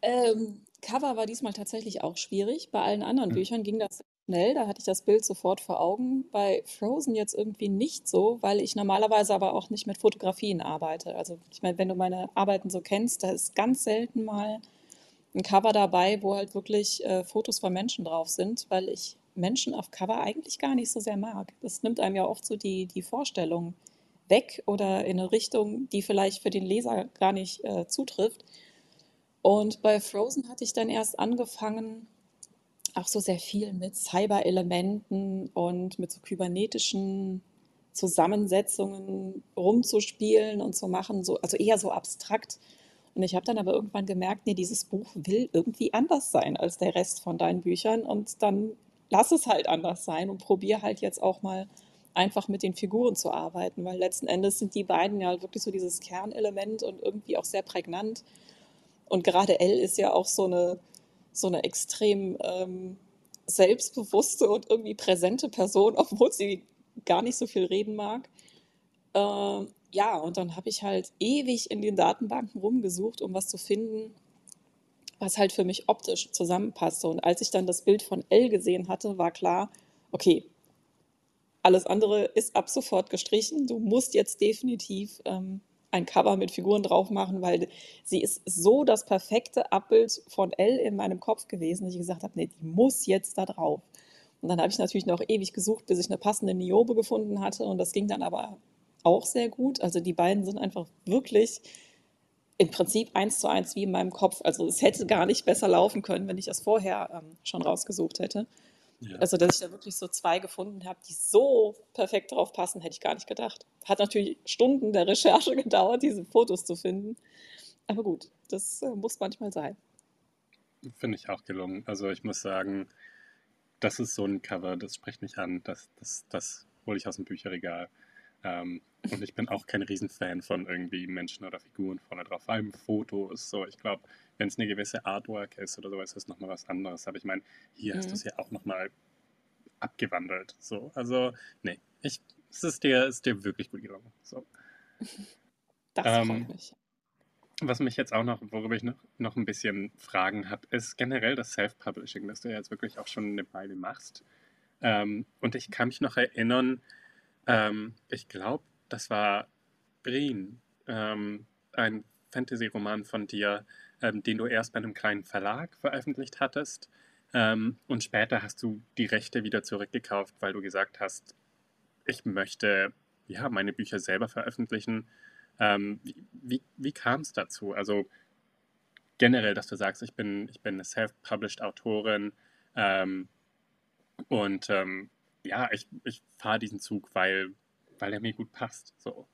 Ähm, Cover war diesmal tatsächlich auch schwierig. Bei allen anderen Hm. Büchern ging das schnell, da hatte ich das Bild sofort vor Augen. Bei Frozen jetzt irgendwie nicht so, weil ich normalerweise aber auch nicht mit Fotografien arbeite. Also ich meine, wenn du meine Arbeiten so kennst, da ist ganz selten mal ein Cover dabei, wo halt wirklich äh, Fotos von Menschen drauf sind, weil ich Menschen auf Cover eigentlich gar nicht so sehr mag. Das nimmt einem ja oft so die, die Vorstellung weg oder in eine Richtung, die vielleicht für den Leser gar nicht äh, zutrifft. Und bei Frozen hatte ich dann erst angefangen, auch so sehr viel mit Cyber-Elementen und mit so kybernetischen Zusammensetzungen rumzuspielen und zu machen, so, also eher so abstrakt. Und ich habe dann aber irgendwann gemerkt, nee, dieses Buch will irgendwie anders sein als der Rest von deinen Büchern. Und dann lass es halt anders sein und probier halt jetzt auch mal einfach mit den Figuren zu arbeiten, weil letzten Endes sind die beiden ja wirklich so dieses Kernelement und irgendwie auch sehr prägnant. Und gerade Elle ist ja auch so eine, so eine extrem ähm, selbstbewusste und irgendwie präsente Person, obwohl sie gar nicht so viel reden mag. Äh, ja, und dann habe ich halt ewig in den Datenbanken rumgesucht, um was zu finden, was halt für mich optisch zusammenpasste. Und als ich dann das Bild von Elle gesehen hatte, war klar, okay, alles andere ist ab sofort gestrichen. Du musst jetzt definitiv ähm, ein Cover mit Figuren drauf machen, weil sie ist so das perfekte Abbild von Elle in meinem Kopf gewesen, dass ich gesagt habe, nee, die muss jetzt da drauf. Und dann habe ich natürlich noch ewig gesucht, bis ich eine passende Niobe gefunden hatte. Und das ging dann aber auch sehr gut. Also die beiden sind einfach wirklich im Prinzip eins zu eins wie in meinem Kopf. Also es hätte gar nicht besser laufen können, wenn ich das vorher ähm, schon rausgesucht hätte. Ja. Also, dass ich da wirklich so zwei gefunden habe, die so perfekt drauf passen, hätte ich gar nicht gedacht. Hat natürlich Stunden der Recherche gedauert, diese Fotos zu finden. Aber gut, das äh, muss manchmal sein. Finde ich auch gelungen. Also ich muss sagen, das ist so ein Cover, das spricht mich an. Das, das, das hole ich aus dem Bücherregal. Ähm, und ich bin auch kein Riesenfan von irgendwie Menschen oder Figuren vorne drauf. Vor allem Fotos. So, ich glaube, wenn es eine gewisse Artwork ist oder sowas, ist das nochmal was anderes. Aber ich meine, hier hast du Mhm. es ja auch nochmal abgewandelt. So, also, nee, ich, es ist dir, ist dir wirklich gut gelungen. So. Das Ähm, freut mich. Was mich jetzt auch noch, worüber ich noch, noch ein bisschen Fragen habe, ist generell das Self-Publishing, das du ja jetzt wirklich auch schon eine Weile machst. Ähm, und ich kann mich noch erinnern, ähm, ich glaube, das war Breen, ähm, ein Fantasy-Roman von dir, ähm, den du erst bei einem kleinen Verlag veröffentlicht hattest. Ähm, und später hast du die Rechte wieder zurückgekauft, weil du gesagt hast, ich möchte ja meine Bücher selber veröffentlichen. Ähm, wie wie, wie kam es dazu? Also generell, dass du sagst, ich bin, ich bin eine self-published Autorin ähm, und ähm, ja, ich, ich fahre diesen Zug, weil, weil er mir gut passt. So.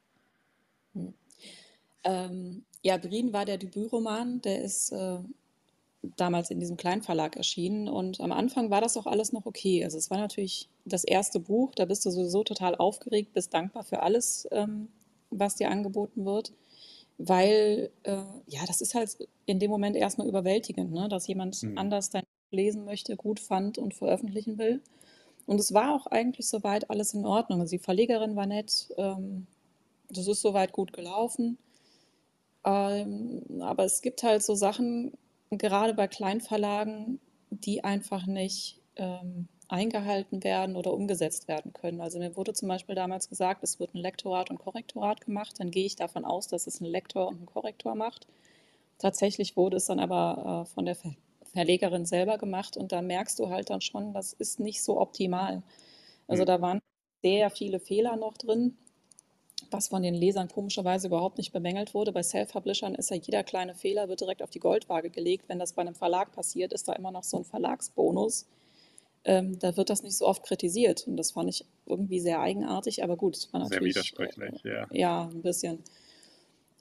Hm. Ähm, ja, Brien war der Debütroman, der ist äh, damals in diesem Kleinverlag erschienen und am Anfang war das auch alles noch okay. Also es war natürlich das erste Buch, da bist du sowieso total aufgeregt, bist dankbar für alles, ähm, was dir angeboten wird, weil äh, ja, das ist halt in dem Moment erstmal überwältigend, ne? Dass jemand Hm. anders dein Buch lesen möchte, gut fand und veröffentlichen will. Und es war auch eigentlich soweit alles in Ordnung. Also die Verlegerin war nett, ähm, das ist soweit gut gelaufen. Ähm, aber es gibt halt so Sachen, gerade bei Kleinverlagen, die einfach nicht ähm, eingehalten werden oder umgesetzt werden können. Also mir wurde zum Beispiel damals gesagt, es wird ein Lektorat und Korrektorat gemacht. Dann gehe ich davon aus, dass es ein Lektor und ein Korrektor macht. Tatsächlich wurde es dann aber äh, von der Ver Verlegerin selber gemacht und da merkst du halt dann schon, das ist nicht so optimal. Also Hm. da waren sehr viele Fehler noch drin was von den Lesern komischerweise überhaupt nicht bemängelt wurde. Bei Self-Publishern ist ja jeder kleine Fehler wird direkt auf die Goldwaage gelegt. Wenn das bei einem Verlag passiert, ist da immer noch so ein Verlagsbonus. Ähm, da wird das nicht so oft kritisiert. Und das fand ich irgendwie sehr eigenartig, aber gut, war Sehr natürlich, widersprüchlich, ja. äh, ja, ein bisschen.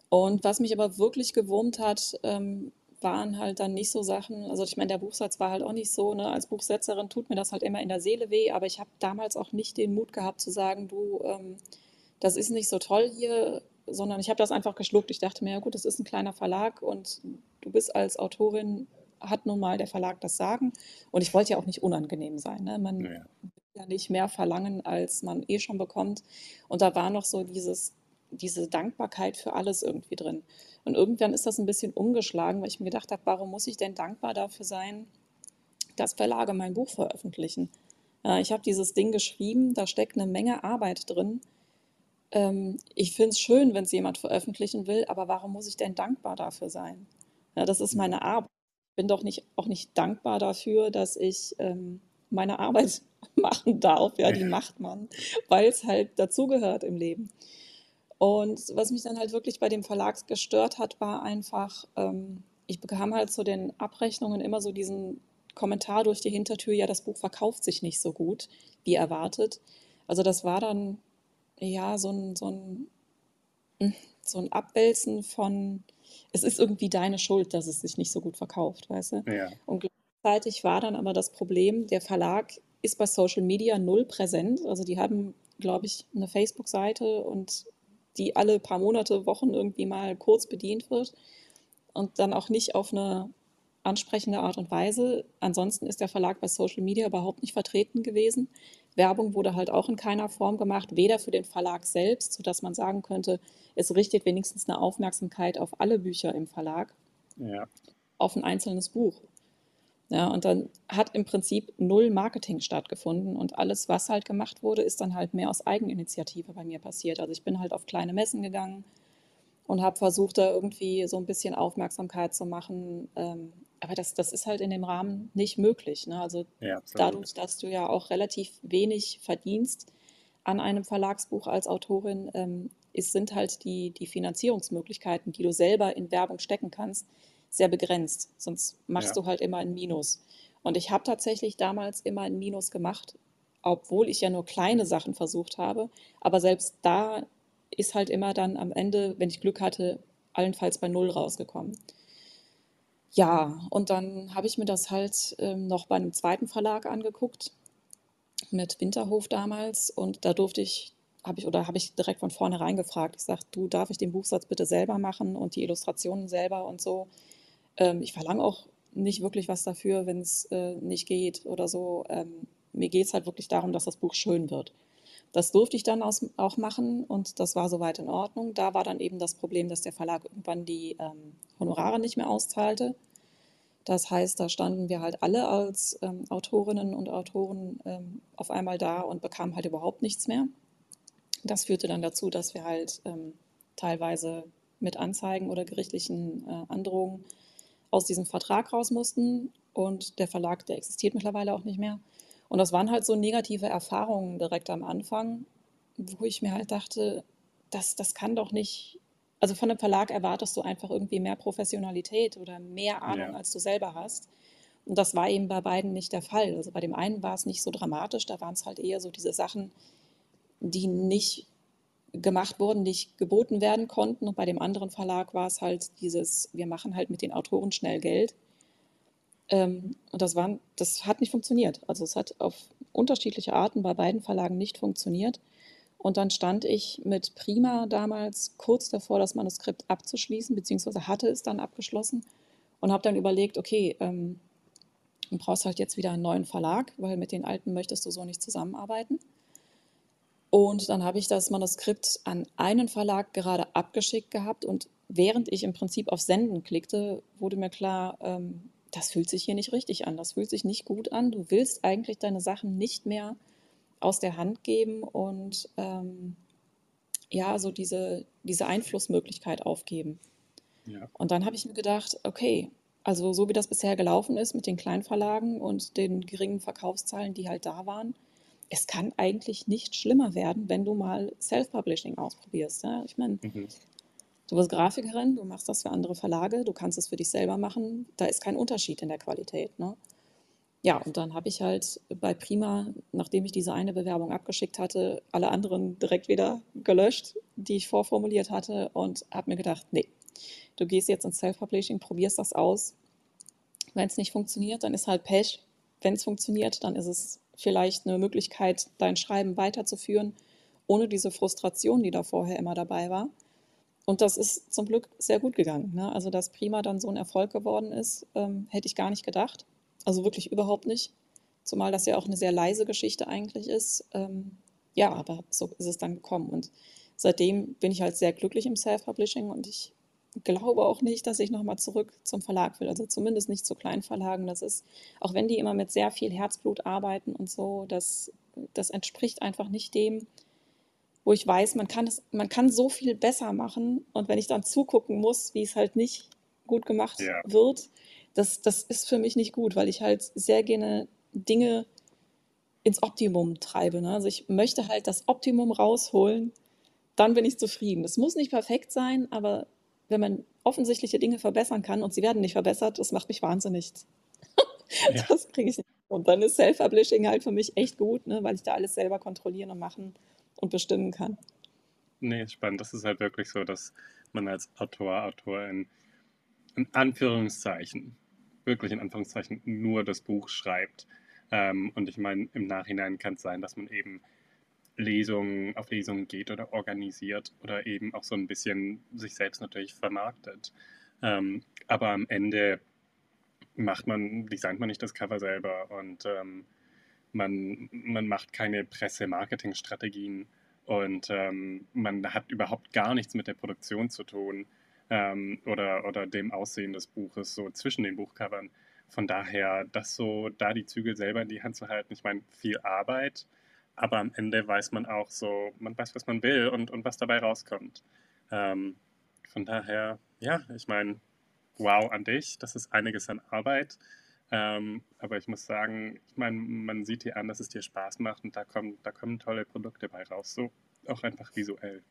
Und was mich aber wirklich gewurmt hat, ähm, waren halt dann nicht so Sachen, also ich meine, der Buchsatz war halt auch nicht so, ne? Als Buchsetzerin tut mir das halt immer in der Seele weh, aber ich habe damals auch nicht den Mut gehabt zu sagen, du, ähm, das ist nicht so toll hier, sondern ich habe das einfach geschluckt. Ich dachte mir, ja gut, das ist ein kleiner Verlag und du bist als Autorin, hat nun mal der Verlag das Sagen. Und ich wollte ja auch nicht unangenehm sein. Ne? Man Naja. will ja nicht mehr verlangen, als man eh schon bekommt. Und da war noch so dieses, diese Dankbarkeit für alles irgendwie drin. Und irgendwann ist das ein bisschen umgeschlagen, weil ich mir gedacht habe, warum muss ich denn dankbar dafür sein, dass Verlage mein Buch veröffentlichen? Äh, ich habe dieses Ding geschrieben, da steckt eine Menge Arbeit drin. Ähm, ich finde es schön, wenn es jemand veröffentlichen will, aber warum muss ich denn dankbar dafür sein? Ja, das ist meine Arbeit. Ich bin doch nicht, auch nicht dankbar dafür, dass ich ähm, meine Arbeit machen darf. Ja, die macht man, weil es halt dazugehört im Leben. Und was mich dann halt wirklich bei dem Verlag gestört hat, war einfach, ähm, ich bekam halt zu den Abrechnungen immer so diesen Kommentar durch die Hintertür, ja, das Buch verkauft sich nicht so gut, wie erwartet. Also das war dann ja so ein, so ein, hm, so ein Abwälzen von, es ist irgendwie deine Schuld, dass es sich nicht so gut verkauft, weißt du? Ja. Und gleichzeitig war dann aber das Problem, der Verlag ist bei Social Media null präsent. Also die haben, glaube ich, eine Facebook-Seite und die alle paar Monate, Wochen irgendwie mal kurz bedient wird und dann auch nicht auf eine ansprechende Art und Weise. Ansonsten ist der Verlag bei Social Media überhaupt nicht vertreten gewesen. Werbung wurde halt auch in keiner Form gemacht, weder für den Verlag selbst, sodass man sagen könnte, es richtet wenigstens eine Aufmerksamkeit auf alle Bücher im Verlag, Ja. auf ein einzelnes Buch. Ja, und dann hat im Prinzip null Marketing stattgefunden und alles, was halt gemacht wurde, ist dann halt mehr aus Eigeninitiative bei mir passiert. Also ich bin halt auf kleine Messen gegangen und habe versucht, da irgendwie so ein bisschen Aufmerksamkeit zu machen. Ähm, aber das, das ist halt in dem Rahmen nicht möglich. Ne? Also Ja, dadurch, dass du ja auch relativ wenig verdienst an einem Verlagsbuch als Autorin, ähm, ist, sind halt die, die Finanzierungsmöglichkeiten, die du selber in Werbung stecken kannst, sehr begrenzt. Sonst machst Ja. du halt immer ein Minus. Und ich habe tatsächlich damals immer ein Minus gemacht, obwohl ich ja nur kleine Sachen versucht habe. Aber selbst da ist halt immer dann am Ende, wenn ich Glück hatte, allenfalls bei Null rausgekommen. Ja, und dann habe ich mir das halt ähm, noch bei einem zweiten Verlag angeguckt, mit Winterhof damals. Und da durfte ich, habe ich, oder habe ich direkt von vornherein gefragt. Ich sage, du, darf ich den Buchsatz bitte selber machen und die Illustrationen selber und so. Ähm, ich verlange auch nicht wirklich was dafür, wenn es äh, nicht geht oder so. Ähm, mir geht es halt wirklich darum, dass das Buch schön wird. Das durfte ich dann aus, auch machen und das war soweit in Ordnung. Da war dann eben das Problem, dass der Verlag irgendwann die ähm, Honorare nicht mehr auszahlte. Das heißt, da standen wir halt alle als ähm, Autorinnen und Autoren ähm, auf einmal da und bekamen halt überhaupt nichts mehr. Das führte dann dazu, dass wir halt ähm, teilweise mit Anzeigen oder gerichtlichen äh, Androhungen aus diesem Vertrag raus mussten. Und der Verlag, der existiert mittlerweile auch nicht mehr. Und das waren halt so negative Erfahrungen direkt am Anfang, wo ich mir halt dachte, das, das kann doch nicht. Also von einem Verlag erwartest du einfach irgendwie mehr Professionalität oder mehr Ahnung, Ja. als du selber hast. Und das war eben bei beiden nicht der Fall. Also bei dem einen war es nicht so dramatisch, da waren es halt eher so diese Sachen, die nicht gemacht wurden, nicht geboten werden konnten. Und bei dem anderen Verlag war es halt dieses, wir machen halt mit den Autoren schnell Geld. Ähm, und das, waren, das hat nicht funktioniert. Also es hat auf unterschiedliche Arten bei beiden Verlagen nicht funktioniert. Und dann stand ich mit Prima damals kurz davor, das Manuskript abzuschließen, beziehungsweise hatte es dann abgeschlossen und habe dann überlegt, okay, ähm, du brauchst halt jetzt wieder einen neuen Verlag, weil mit den alten möchtest du so nicht zusammenarbeiten. Und dann habe ich das Manuskript an einen Verlag gerade abgeschickt gehabt und während ich im Prinzip auf Senden klickte, wurde mir klar, ähm, das fühlt sich hier nicht richtig an, das fühlt sich nicht gut an. Du willst eigentlich deine Sachen nicht mehr aus der Hand geben und ähm, ja, so diese, diese Einflussmöglichkeit aufgeben. Ja. Und dann habe ich mir gedacht, okay, also so wie das bisher gelaufen ist mit den Kleinverlagen und den geringen Verkaufszahlen, die halt da waren, es kann eigentlich nicht schlimmer werden, wenn du mal Self-Publishing ausprobierst. Ja? Ich meine, Mhm. du bist Grafikerin, du machst das für andere Verlage, du kannst es für dich selber machen, da ist kein Unterschied in der Qualität. Ne? Ja, und dann habe ich halt bei Prima, nachdem ich diese eine Bewerbung abgeschickt hatte, alle anderen direkt wieder gelöscht, die ich vorformuliert hatte und habe mir gedacht, nee, du gehst jetzt ins Self-Publishing, probierst das aus. Wenn es nicht funktioniert, dann ist halt Pech. Wenn es funktioniert, dann ist es vielleicht eine Möglichkeit, dein Schreiben weiterzuführen, ohne diese Frustration, die da vorher immer dabei war. Und das ist zum Glück sehr gut gegangen. Ne? Also, dass Prima dann so ein Erfolg geworden ist, ähm, hätte ich gar nicht gedacht. Also wirklich überhaupt nicht. zumal das ja auch eine sehr leise Geschichte eigentlich ist. Ähm, ja, aber so ist es dann gekommen. Und seitdem bin ich halt sehr glücklich im Self-Publishing und ich glaube auch nicht, dass ich nochmal zurück zum Verlag will. Also zumindest nicht zu Kleinverlagen. Das ist, auch wenn die immer mit sehr viel Herzblut arbeiten und so, das, das entspricht einfach nicht dem, wo ich weiß, man kann, es, man kann so viel besser machen. Und wenn ich dann zugucken muss, wie es halt nicht gut gemacht ja. wird, das, das ist für mich nicht gut, weil ich halt sehr gerne Dinge ins Optimum treibe. Ne? Also ich möchte halt das Optimum rausholen, dann bin ich zufrieden. Das muss nicht perfekt sein, aber wenn man offensichtliche Dinge verbessern kann und sie werden nicht verbessert, das macht mich wahnsinnig. Ja. Das kriege ich nicht. Und dann ist Self-Publishing halt für mich echt gut, ne, weil ich da alles selber kontrollieren und machen und bestimmen kann. Nee, spannend. Das ist halt wirklich so, dass man als Autor, Autorin in Anführungszeichen, wirklich in Anführungszeichen, nur das Buch schreibt. Ähm, und ich meine, im Nachhinein kann es sein, dass man eben Lesungen, auf Lesungen geht oder organisiert oder eben auch so ein bisschen sich selbst natürlich vermarktet. Ähm, aber am Ende macht man, designt man nicht das Cover selber und ähm, man, man macht keine Presse-Marketing-Strategien und ähm, man hat überhaupt gar nichts mit der Produktion zu tun ähm, oder, oder dem Aussehen des Buches so zwischen den Buchcovern. Von daher, das so, da die Zügel selber in die Hand zu halten, ich meine, viel Arbeit, aber am Ende weiß man auch so, man weiß, was man will und, und was dabei rauskommt. Ähm, von daher, ja, ich meine, wow an dich, das ist einiges an Arbeit. Ähm, aber ich muss sagen, ich meine, man sieht dir an, dass es dir Spaß macht und da kommen, da kommen tolle Produkte bei raus, so auch einfach visuell.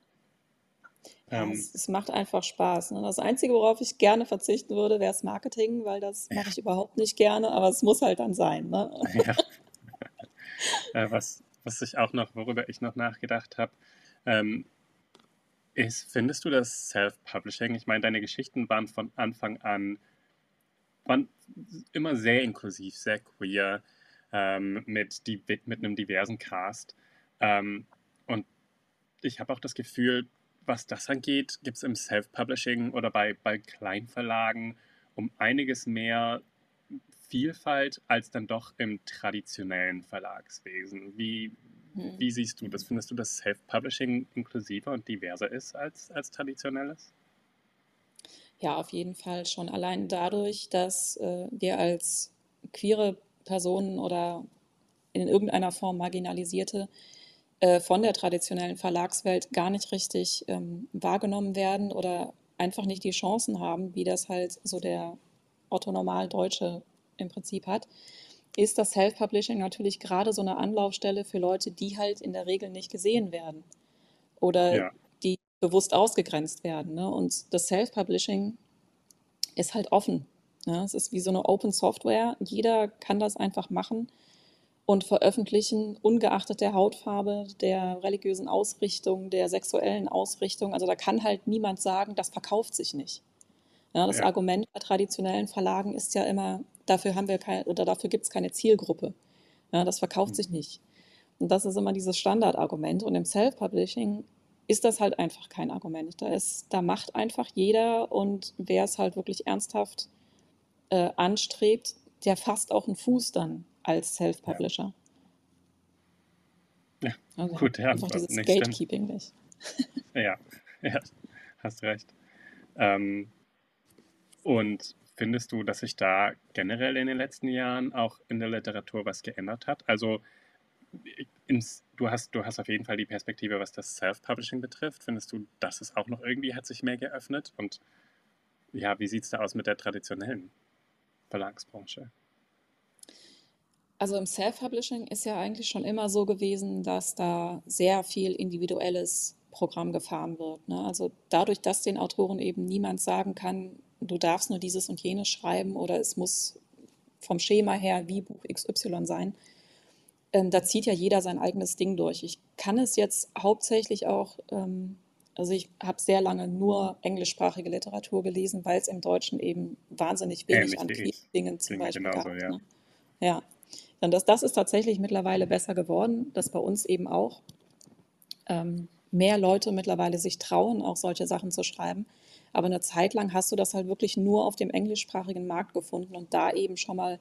Ja, ähm, es, es, macht einfach Spaß. Ne? Das Einzige, worauf ich gerne verzichten würde, wäre das Marketing, weil das mache ich überhaupt nicht gerne, aber es muss halt dann sein. Ne? Ja. äh, was, was ich auch noch, worüber ich noch nachgedacht habe, ähm, ist, findest du das Self-Publishing? Ich meine, deine Geschichten waren von Anfang an waren immer sehr inklusiv, sehr queer, ähm, mit, die, mit einem diversen Cast. Ähm, und ich habe auch das Gefühl, was das angeht, gibt es im Self-Publishing oder bei, bei Kleinverlagen um einiges mehr Vielfalt als dann doch im traditionellen Verlagswesen. Wie, hm. wie siehst du das? Findest du, dass Self-Publishing inklusiver und diverser ist als, als traditionelles? Ja, auf jeden Fall schon allein dadurch, dass äh, wir als queere Personen oder in irgendeiner Form marginalisierte äh, von der traditionellen Verlagswelt gar nicht richtig ähm, wahrgenommen werden oder einfach nicht die Chancen haben, wie das halt so der Otto Normal Deutsche im Prinzip hat, ist das Self-Publishing natürlich gerade so eine Anlaufstelle für Leute, die halt in der Regel nicht gesehen werden oder ja. die bewusst ausgegrenzt werden. Ne? Und das Self-Publishing ist halt offen. Ne? Es ist wie so eine Open Software. Jeder kann das einfach machen und veröffentlichen, ungeachtet der Hautfarbe, der religiösen Ausrichtung, der sexuellen Ausrichtung. Also da kann halt niemand sagen, das verkauft sich nicht. Ja, das ja. Argument bei traditionellen Verlagen ist ja immer, dafür haben wir kein, oder dafür gibt es keine Zielgruppe. Ja, das verkauft mhm. sich nicht. Und das ist immer dieses Standardargument. Und im Self-Publishing ist das halt einfach kein Argument. Da, ist, da macht einfach jeder und wer es halt wirklich ernsthaft äh, anstrebt, der fasst auch einen Fuß dann als Self-Publisher. Ja, ja. Also gut, ja, einfach dieses nicht Gatekeeping nicht. ja, ja, hast recht. Ähm, und findest du, dass sich da generell in den letzten Jahren auch in der Literatur was geändert hat? Also ins, du, hast, du hast auf jeden Fall die Perspektive, was das Self-Publishing betrifft. Findest du, dass es auch noch irgendwie hat sich mehr geöffnet? Und ja, wie sieht es da aus mit der traditionellen Verlagsbranche? Also im Self-Publishing ist ja eigentlich schon immer so gewesen, dass da sehr viel individuelles Programm gefahren wird. Ne? Also dadurch, dass den Autoren eben niemand sagen kann, du darfst nur dieses und jenes schreiben oder es muss vom Schema her wie Buch XY sein. Ähm, da zieht ja jeder sein eigenes Ding durch. Ich kann es jetzt hauptsächlich auch, ähm, also ich habe sehr lange nur englischsprachige Literatur gelesen, weil es im Deutschen eben wahnsinnig wenig Ähnlich an Dingen zum Beispiel genauso, gab. Ja. Ne? ja. Dann das, das ist tatsächlich mittlerweile besser geworden, dass bei uns eben auch ähm, mehr Leute mittlerweile sich trauen, auch solche Sachen zu schreiben. Aber eine Zeit lang hast du das halt wirklich nur auf dem englischsprachigen Markt gefunden und da eben schon mal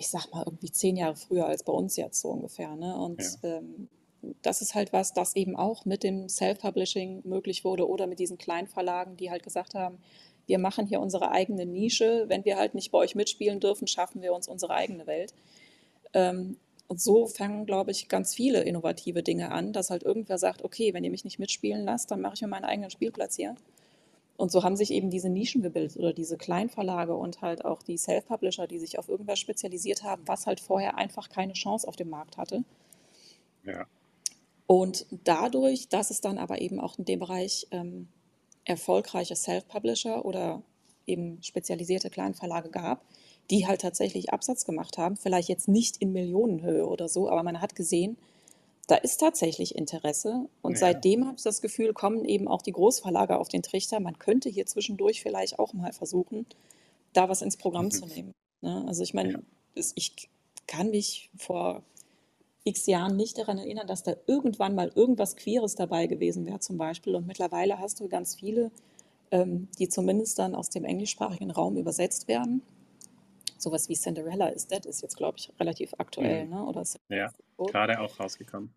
ich sag mal, irgendwie zehn Jahre früher als bei uns jetzt so ungefähr. Ne? Und ja. ähm, das ist halt was, das eben auch mit dem Self-Publishing möglich wurde oder mit diesen Kleinverlagen, die halt gesagt haben, wir machen hier unsere eigene Nische. Wenn wir halt nicht bei euch mitspielen dürfen, schaffen wir uns unsere eigene Welt. Ähm, und so fangen, glaube ich, ganz viele innovative Dinge an, dass halt irgendwer sagt, okay, wenn ihr mich nicht mitspielen lasst, dann mache ich mir meinen eigenen Spielplatz hier. Und so haben sich eben diese Nischen gebildet oder diese Kleinverlage und halt auch die Self-Publisher, die sich auf irgendwas spezialisiert haben, was halt vorher einfach keine Chance auf dem Markt hatte. Ja. Und dadurch, dass es dann aber eben auch in dem Bereich ähm, erfolgreiche Self-Publisher oder eben spezialisierte Kleinverlage gab, die halt tatsächlich Absatz gemacht haben, vielleicht jetzt nicht in Millionenhöhe oder so, aber man hat gesehen, da ist tatsächlich Interesse. Und ja. seitdem habe ich das Gefühl, kommen eben auch die Großverlage auf den Trichter. Man könnte hier zwischendurch vielleicht auch mal versuchen, da was ins Programm mhm. zu nehmen. Ne? Also ich meine, ja. ich kann mich vor x Jahren nicht daran erinnern, dass da irgendwann mal irgendwas Queeres dabei gewesen wäre zum Beispiel. Und mittlerweile hast du ganz viele, ähm, die zumindest dann aus dem englischsprachigen Raum übersetzt werden. Sowas wie Cinderella is Dead ist jetzt, glaube ich, relativ aktuell. Mhm. Ne? Oder ja, gerade auch rausgekommen.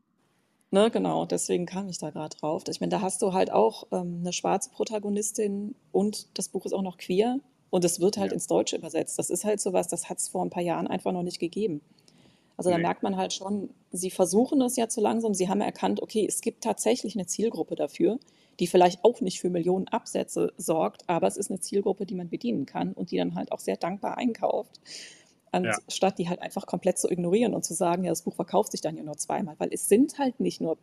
Ne, genau, deswegen kam ich da gerade drauf. Ich meine, da hast du halt auch ähm, eine schwarze Protagonistin und das Buch ist auch noch queer und es wird halt ja. ins Deutsche übersetzt. Das ist halt sowas, das hat es vor ein paar Jahren einfach noch nicht gegeben. Also da merkt man halt schon, sie versuchen es ja zu langsam. Sie haben erkannt, okay, es gibt tatsächlich eine Zielgruppe dafür, die vielleicht auch nicht für Millionen Absätze sorgt, aber es ist eine Zielgruppe, die man bedienen kann und die dann halt auch sehr dankbar einkauft, anstatt ja. die halt einfach komplett zu ignorieren und zu sagen, ja, das Buch verkauft sich dann ja nur zweimal, weil es sind halt nicht nur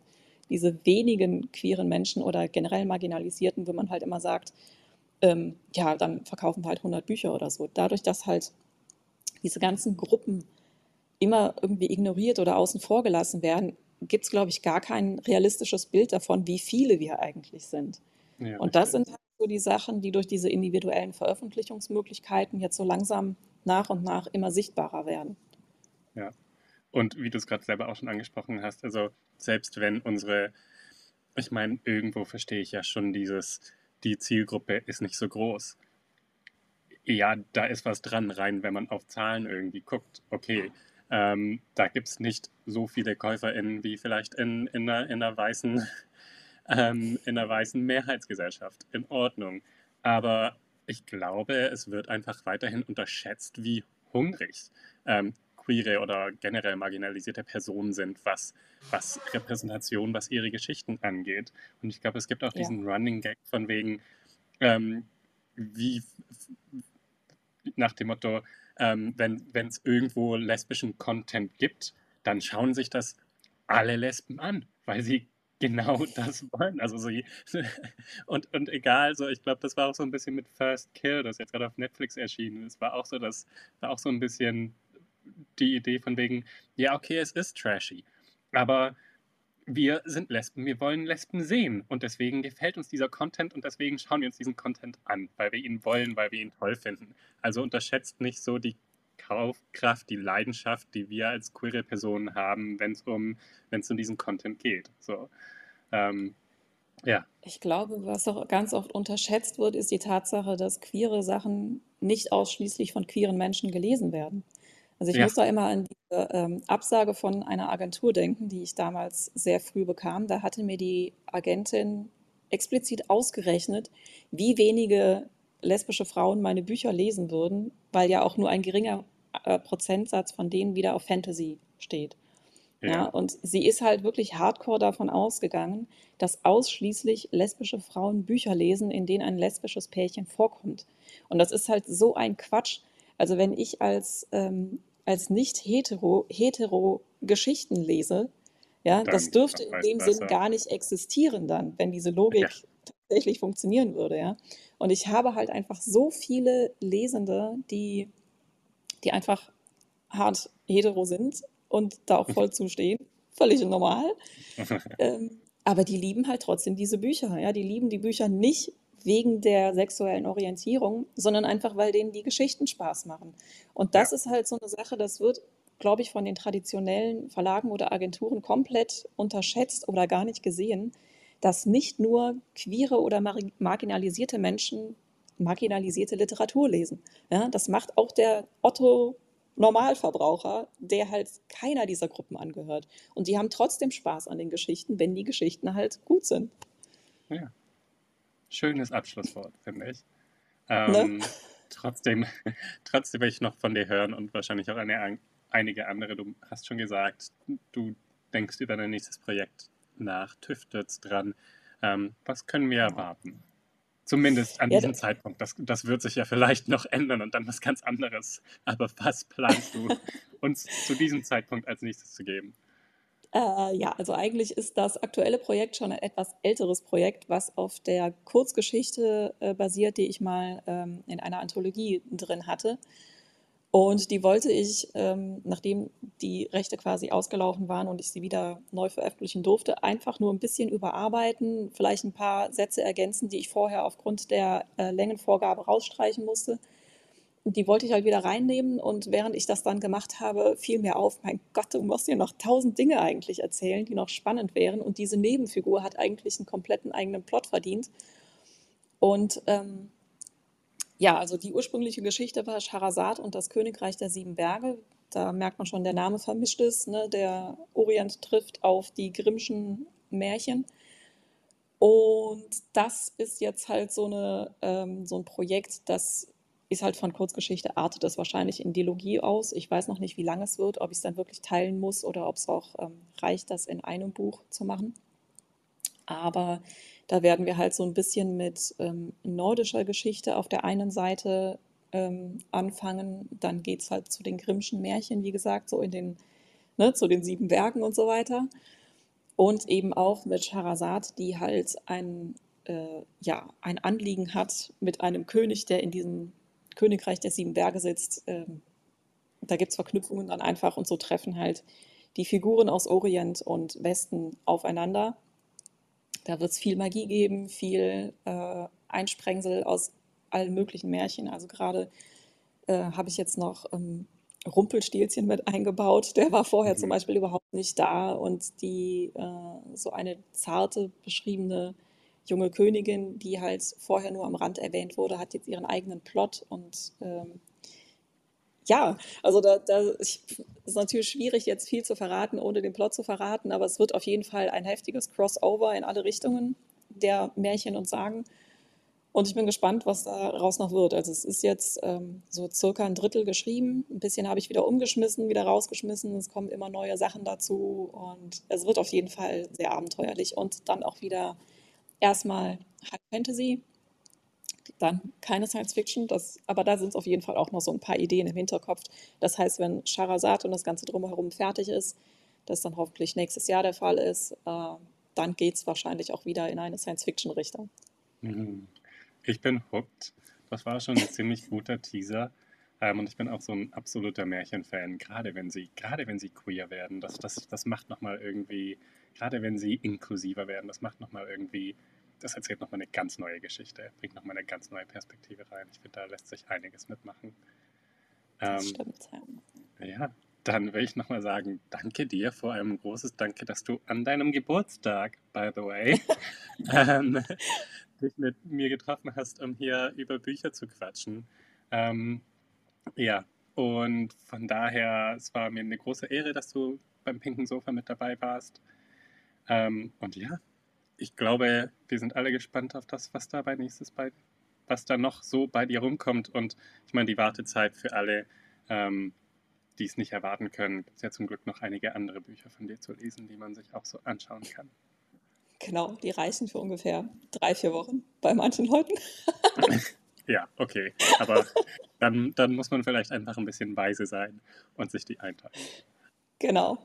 diese wenigen queeren Menschen oder generell marginalisierten, wo man halt immer sagt, ähm, ja, dann verkaufen wir halt 100 Bücher oder so. Dadurch, dass halt diese ganzen Gruppen immer irgendwie ignoriert oder außen vor gelassen werden, gibt es, glaube ich, gar kein realistisches Bild davon, wie viele wir eigentlich sind. Ja, und das sind halt so die Sachen, die durch diese individuellen Veröffentlichungsmöglichkeiten jetzt so langsam nach und nach immer sichtbarer werden. Ja. Und wie du es gerade selber auch schon angesprochen hast, also selbst wenn unsere, ich meine, irgendwo verstehe ich ja schon dieses, die Zielgruppe ist nicht so groß. Ja, da ist was dran, rein, wenn man auf Zahlen irgendwie guckt. Okay, ähm, da gibt es nicht so viele KäuferInnen wie vielleicht in, in, einer, in, einer weißen, ähm, in einer weißen Mehrheitsgesellschaft. In Ordnung. Aber ich glaube, es wird einfach weiterhin unterschätzt, wie hungrig ähm, queere oder generell marginalisierte Personen sind, was, was Repräsentation, was ihre Geschichten angeht. Und ich glaube, es gibt auch ja. diesen Running Gag von wegen, ähm, wie nach dem Motto, ähm, wenn es irgendwo lesbischen Content gibt, dann schauen sich das alle Lesben an, weil sie genau das wollen. Also so, und, und egal, so ich glaube, das war auch so ein bisschen mit First Kill, das jetzt gerade auf Netflix erschienen ist, war auch so, das war auch so ein bisschen die Idee von wegen, ja, okay, es ist trashy, aber wir sind Lesben, wir wollen Lesben sehen und deswegen gefällt uns dieser Content und deswegen schauen wir uns diesen Content an, weil wir ihn wollen, weil wir ihn toll finden. Also unterschätzt nicht so die Kaufkraft, die Leidenschaft, die wir als queere Personen haben, wenn es um, wenn es um diesen Content geht. So, ähm, ja. Ich glaube, was auch ganz oft unterschätzt wird, ist die Tatsache, dass queere Sachen nicht ausschließlich von queeren Menschen gelesen werden. Also ich ja. muss da immer an diese ähm, Absage von einer Agentur denken, die ich damals sehr früh bekam. Da hatte mir die Agentin explizit ausgerechnet, wie wenige lesbische Frauen meine Bücher lesen würden, weil ja auch nur ein geringer äh, Prozentsatz von denen wieder auf Fantasy steht. Ja. ja. und sie ist halt wirklich hardcore davon ausgegangen, dass ausschließlich lesbische Frauen Bücher lesen, in denen ein lesbisches Pärchen vorkommt. Und das ist halt so ein Quatsch. Also wenn ich als ähm, als nicht hetero, hetero Geschichten lese, ja, dann das dürfte in dem besser. Sinn gar nicht existieren dann, wenn diese Logik ja. tatsächlich funktionieren würde, ja. Und ich habe halt einfach so viele Lesende, die, die einfach hart hetero sind und da auch voll zustehen. Völlig normal. ähm, aber die lieben halt trotzdem diese Bücher. Ja? Die lieben die Bücher nicht, wegen der sexuellen Orientierung, sondern einfach, weil denen die Geschichten Spaß machen. Und das ja. ist halt so eine Sache, das wird, glaube ich, von den traditionellen Verlagen oder Agenturen komplett unterschätzt oder gar nicht gesehen, dass nicht nur queere oder mar marginalisierte Menschen marginalisierte Literatur lesen. Ja, das macht auch der Otto Normalverbraucher, der halt keiner dieser Gruppen angehört. Und die haben trotzdem Spaß an den Geschichten, wenn die Geschichten halt gut sind. Ja. Schönes Abschlusswort, finde ich. Ne? Ähm, ne? Trotzdem, trotzdem will ich noch von dir hören und wahrscheinlich auch eine, einige andere. Du hast schon gesagt, du denkst über dein nächstes Projekt nach, tüftelst dran. Ähm, was können wir erwarten? Zumindest an ja, diesem Zeitpunkt. Das, das wird sich ja vielleicht noch ändern und dann was ganz anderes. Aber was planst du uns zu diesem Zeitpunkt als nächstes zu geben? Äh, ja, also eigentlich ist das aktuelle Projekt schon ein etwas älteres Projekt, was auf der Kurzgeschichte äh, basiert, die ich mal ähm, in einer Anthologie drin hatte. Und die wollte ich, ähm, nachdem die Rechte quasi ausgelaufen waren und ich sie wieder neu veröffentlichen durfte, einfach nur ein bisschen überarbeiten, vielleicht ein paar Sätze ergänzen, die ich vorher aufgrund der äh, Längenvorgabe rausstreichen musste. Die wollte ich halt wieder reinnehmen und während ich das dann gemacht habe, fiel mir auf, mein Gott, du musst dir noch tausend Dinge eigentlich erzählen, die noch spannend wären. Und diese Nebenfigur hat eigentlich einen kompletten eigenen Plot verdient. Und ähm, ja, also die ursprüngliche Geschichte war Scharazad und das Königreich der sieben Berge. Da merkt man schon, der Name vermischt ist. Ne? Der Orient trifft auf die Grimmschen Märchen. Und das ist jetzt halt so, eine, ähm, so ein Projekt, das ist halt von Kurzgeschichte, artet es wahrscheinlich in Dilogie aus. Ich weiß noch nicht, wie lange es wird, ob ich es dann wirklich teilen muss oder ob es auch ähm, reicht, das in einem Buch zu machen. Aber da werden wir halt so ein bisschen mit ähm, nordischer Geschichte auf der einen Seite ähm, anfangen. Dann geht es halt zu den Grimmschen Märchen, wie gesagt, so in den, ne, zu den sieben Bergen und so weiter. Und eben auch mit Charazad, die halt ein, äh, ja, ein Anliegen hat mit einem König, der in diesem Königreich der sieben Berge sitzt. Ähm, da gibt es Verknüpfungen dann einfach und so treffen halt die Figuren aus Orient und Westen aufeinander. Da wird es viel Magie geben, viel äh, Einsprengsel aus allen möglichen Märchen. Also gerade äh, habe ich jetzt noch ähm, Rumpelstilzchen mit eingebaut. Der war vorher mhm. zum Beispiel überhaupt nicht da. Und die äh, so eine zarte, beschriebene junge Königin, die halt vorher nur am Rand erwähnt wurde, hat jetzt ihren eigenen Plot und ähm, ja, also da, da ist natürlich schwierig, jetzt viel zu verraten, ohne den Plot zu verraten, aber es wird auf jeden Fall ein heftiges Crossover in alle Richtungen der Märchen und Sagen. Und ich bin gespannt, was daraus noch wird. Also es ist jetzt ähm, so circa ein Drittel geschrieben. Ein bisschen habe ich wieder umgeschmissen, wieder rausgeschmissen. Es kommen immer neue Sachen dazu. Und es wird auf jeden Fall sehr abenteuerlich und dann auch wieder erstmal High Fantasy, dann keine Science Fiction, das, aber da sind es auf jeden Fall auch noch so ein paar Ideen im Hinterkopf. Das heißt, wenn Charazad und das Ganze drumherum fertig ist, das dann hoffentlich nächstes Jahr der Fall ist, äh, dann geht es wahrscheinlich auch wieder in eine Science Fiction Richtung. Mhm. Ich bin hooked. Das war schon ein ziemlich guter Teaser. Ähm, und ich bin auch so ein absoluter Märchenfan, gerade wenn sie, gerade wenn sie queer werden. Das, das, das macht nochmal irgendwie, gerade wenn sie inklusiver werden, das macht nochmal irgendwie das erzählt nochmal eine ganz neue Geschichte, bringt nochmal eine ganz neue Perspektive rein. Ich finde, da lässt sich einiges mitmachen. Das ähm, stimmt, ja. Ja, dann will ich nochmal sagen, danke dir, vor allem ein großes Danke, dass du an deinem Geburtstag, by the way, ähm, dich mit mir getroffen hast, um hier über Bücher zu quatschen. Ähm, ja, und von daher, es war mir eine große Ehre, dass du beim Pinken Sofa mit dabei warst. Ähm, und ja, ich glaube, wir sind alle gespannt auf das, was da bei nächstes bei, was da noch so bei dir rumkommt. Und ich meine, die Wartezeit für alle, ähm, die es nicht erwarten können, gibt es ja zum Glück noch einige andere Bücher von dir zu lesen, die man sich auch so anschauen kann. Genau, die reichen für ungefähr drei, vier Wochen bei manchen Leuten. ja, okay. Aber dann, dann muss man vielleicht einfach ein bisschen weise sein und sich die einteilen. Genau.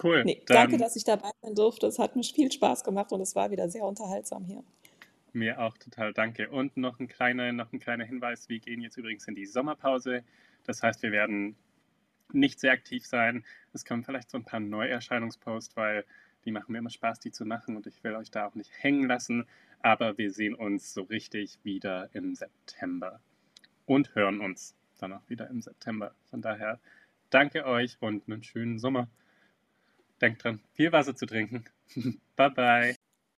Cool. Nee, danke, dass ich dabei sein durfte. Es hat mir viel Spaß gemacht und es war wieder sehr unterhaltsam hier. Mir auch total danke. Und noch ein kleiner, noch ein kleiner Hinweis: Wir gehen jetzt übrigens in die Sommerpause. Das heißt, wir werden nicht sehr aktiv sein. Es kommen vielleicht so ein paar Neuerscheinungsposts, weil die machen mir immer Spaß, die zu machen und ich will euch da auch nicht hängen lassen. Aber wir sehen uns so richtig wieder im September und hören uns dann auch wieder im September. Von daher danke euch und einen schönen Sommer. Denkt dran, viel Wasser zu trinken. bye bye.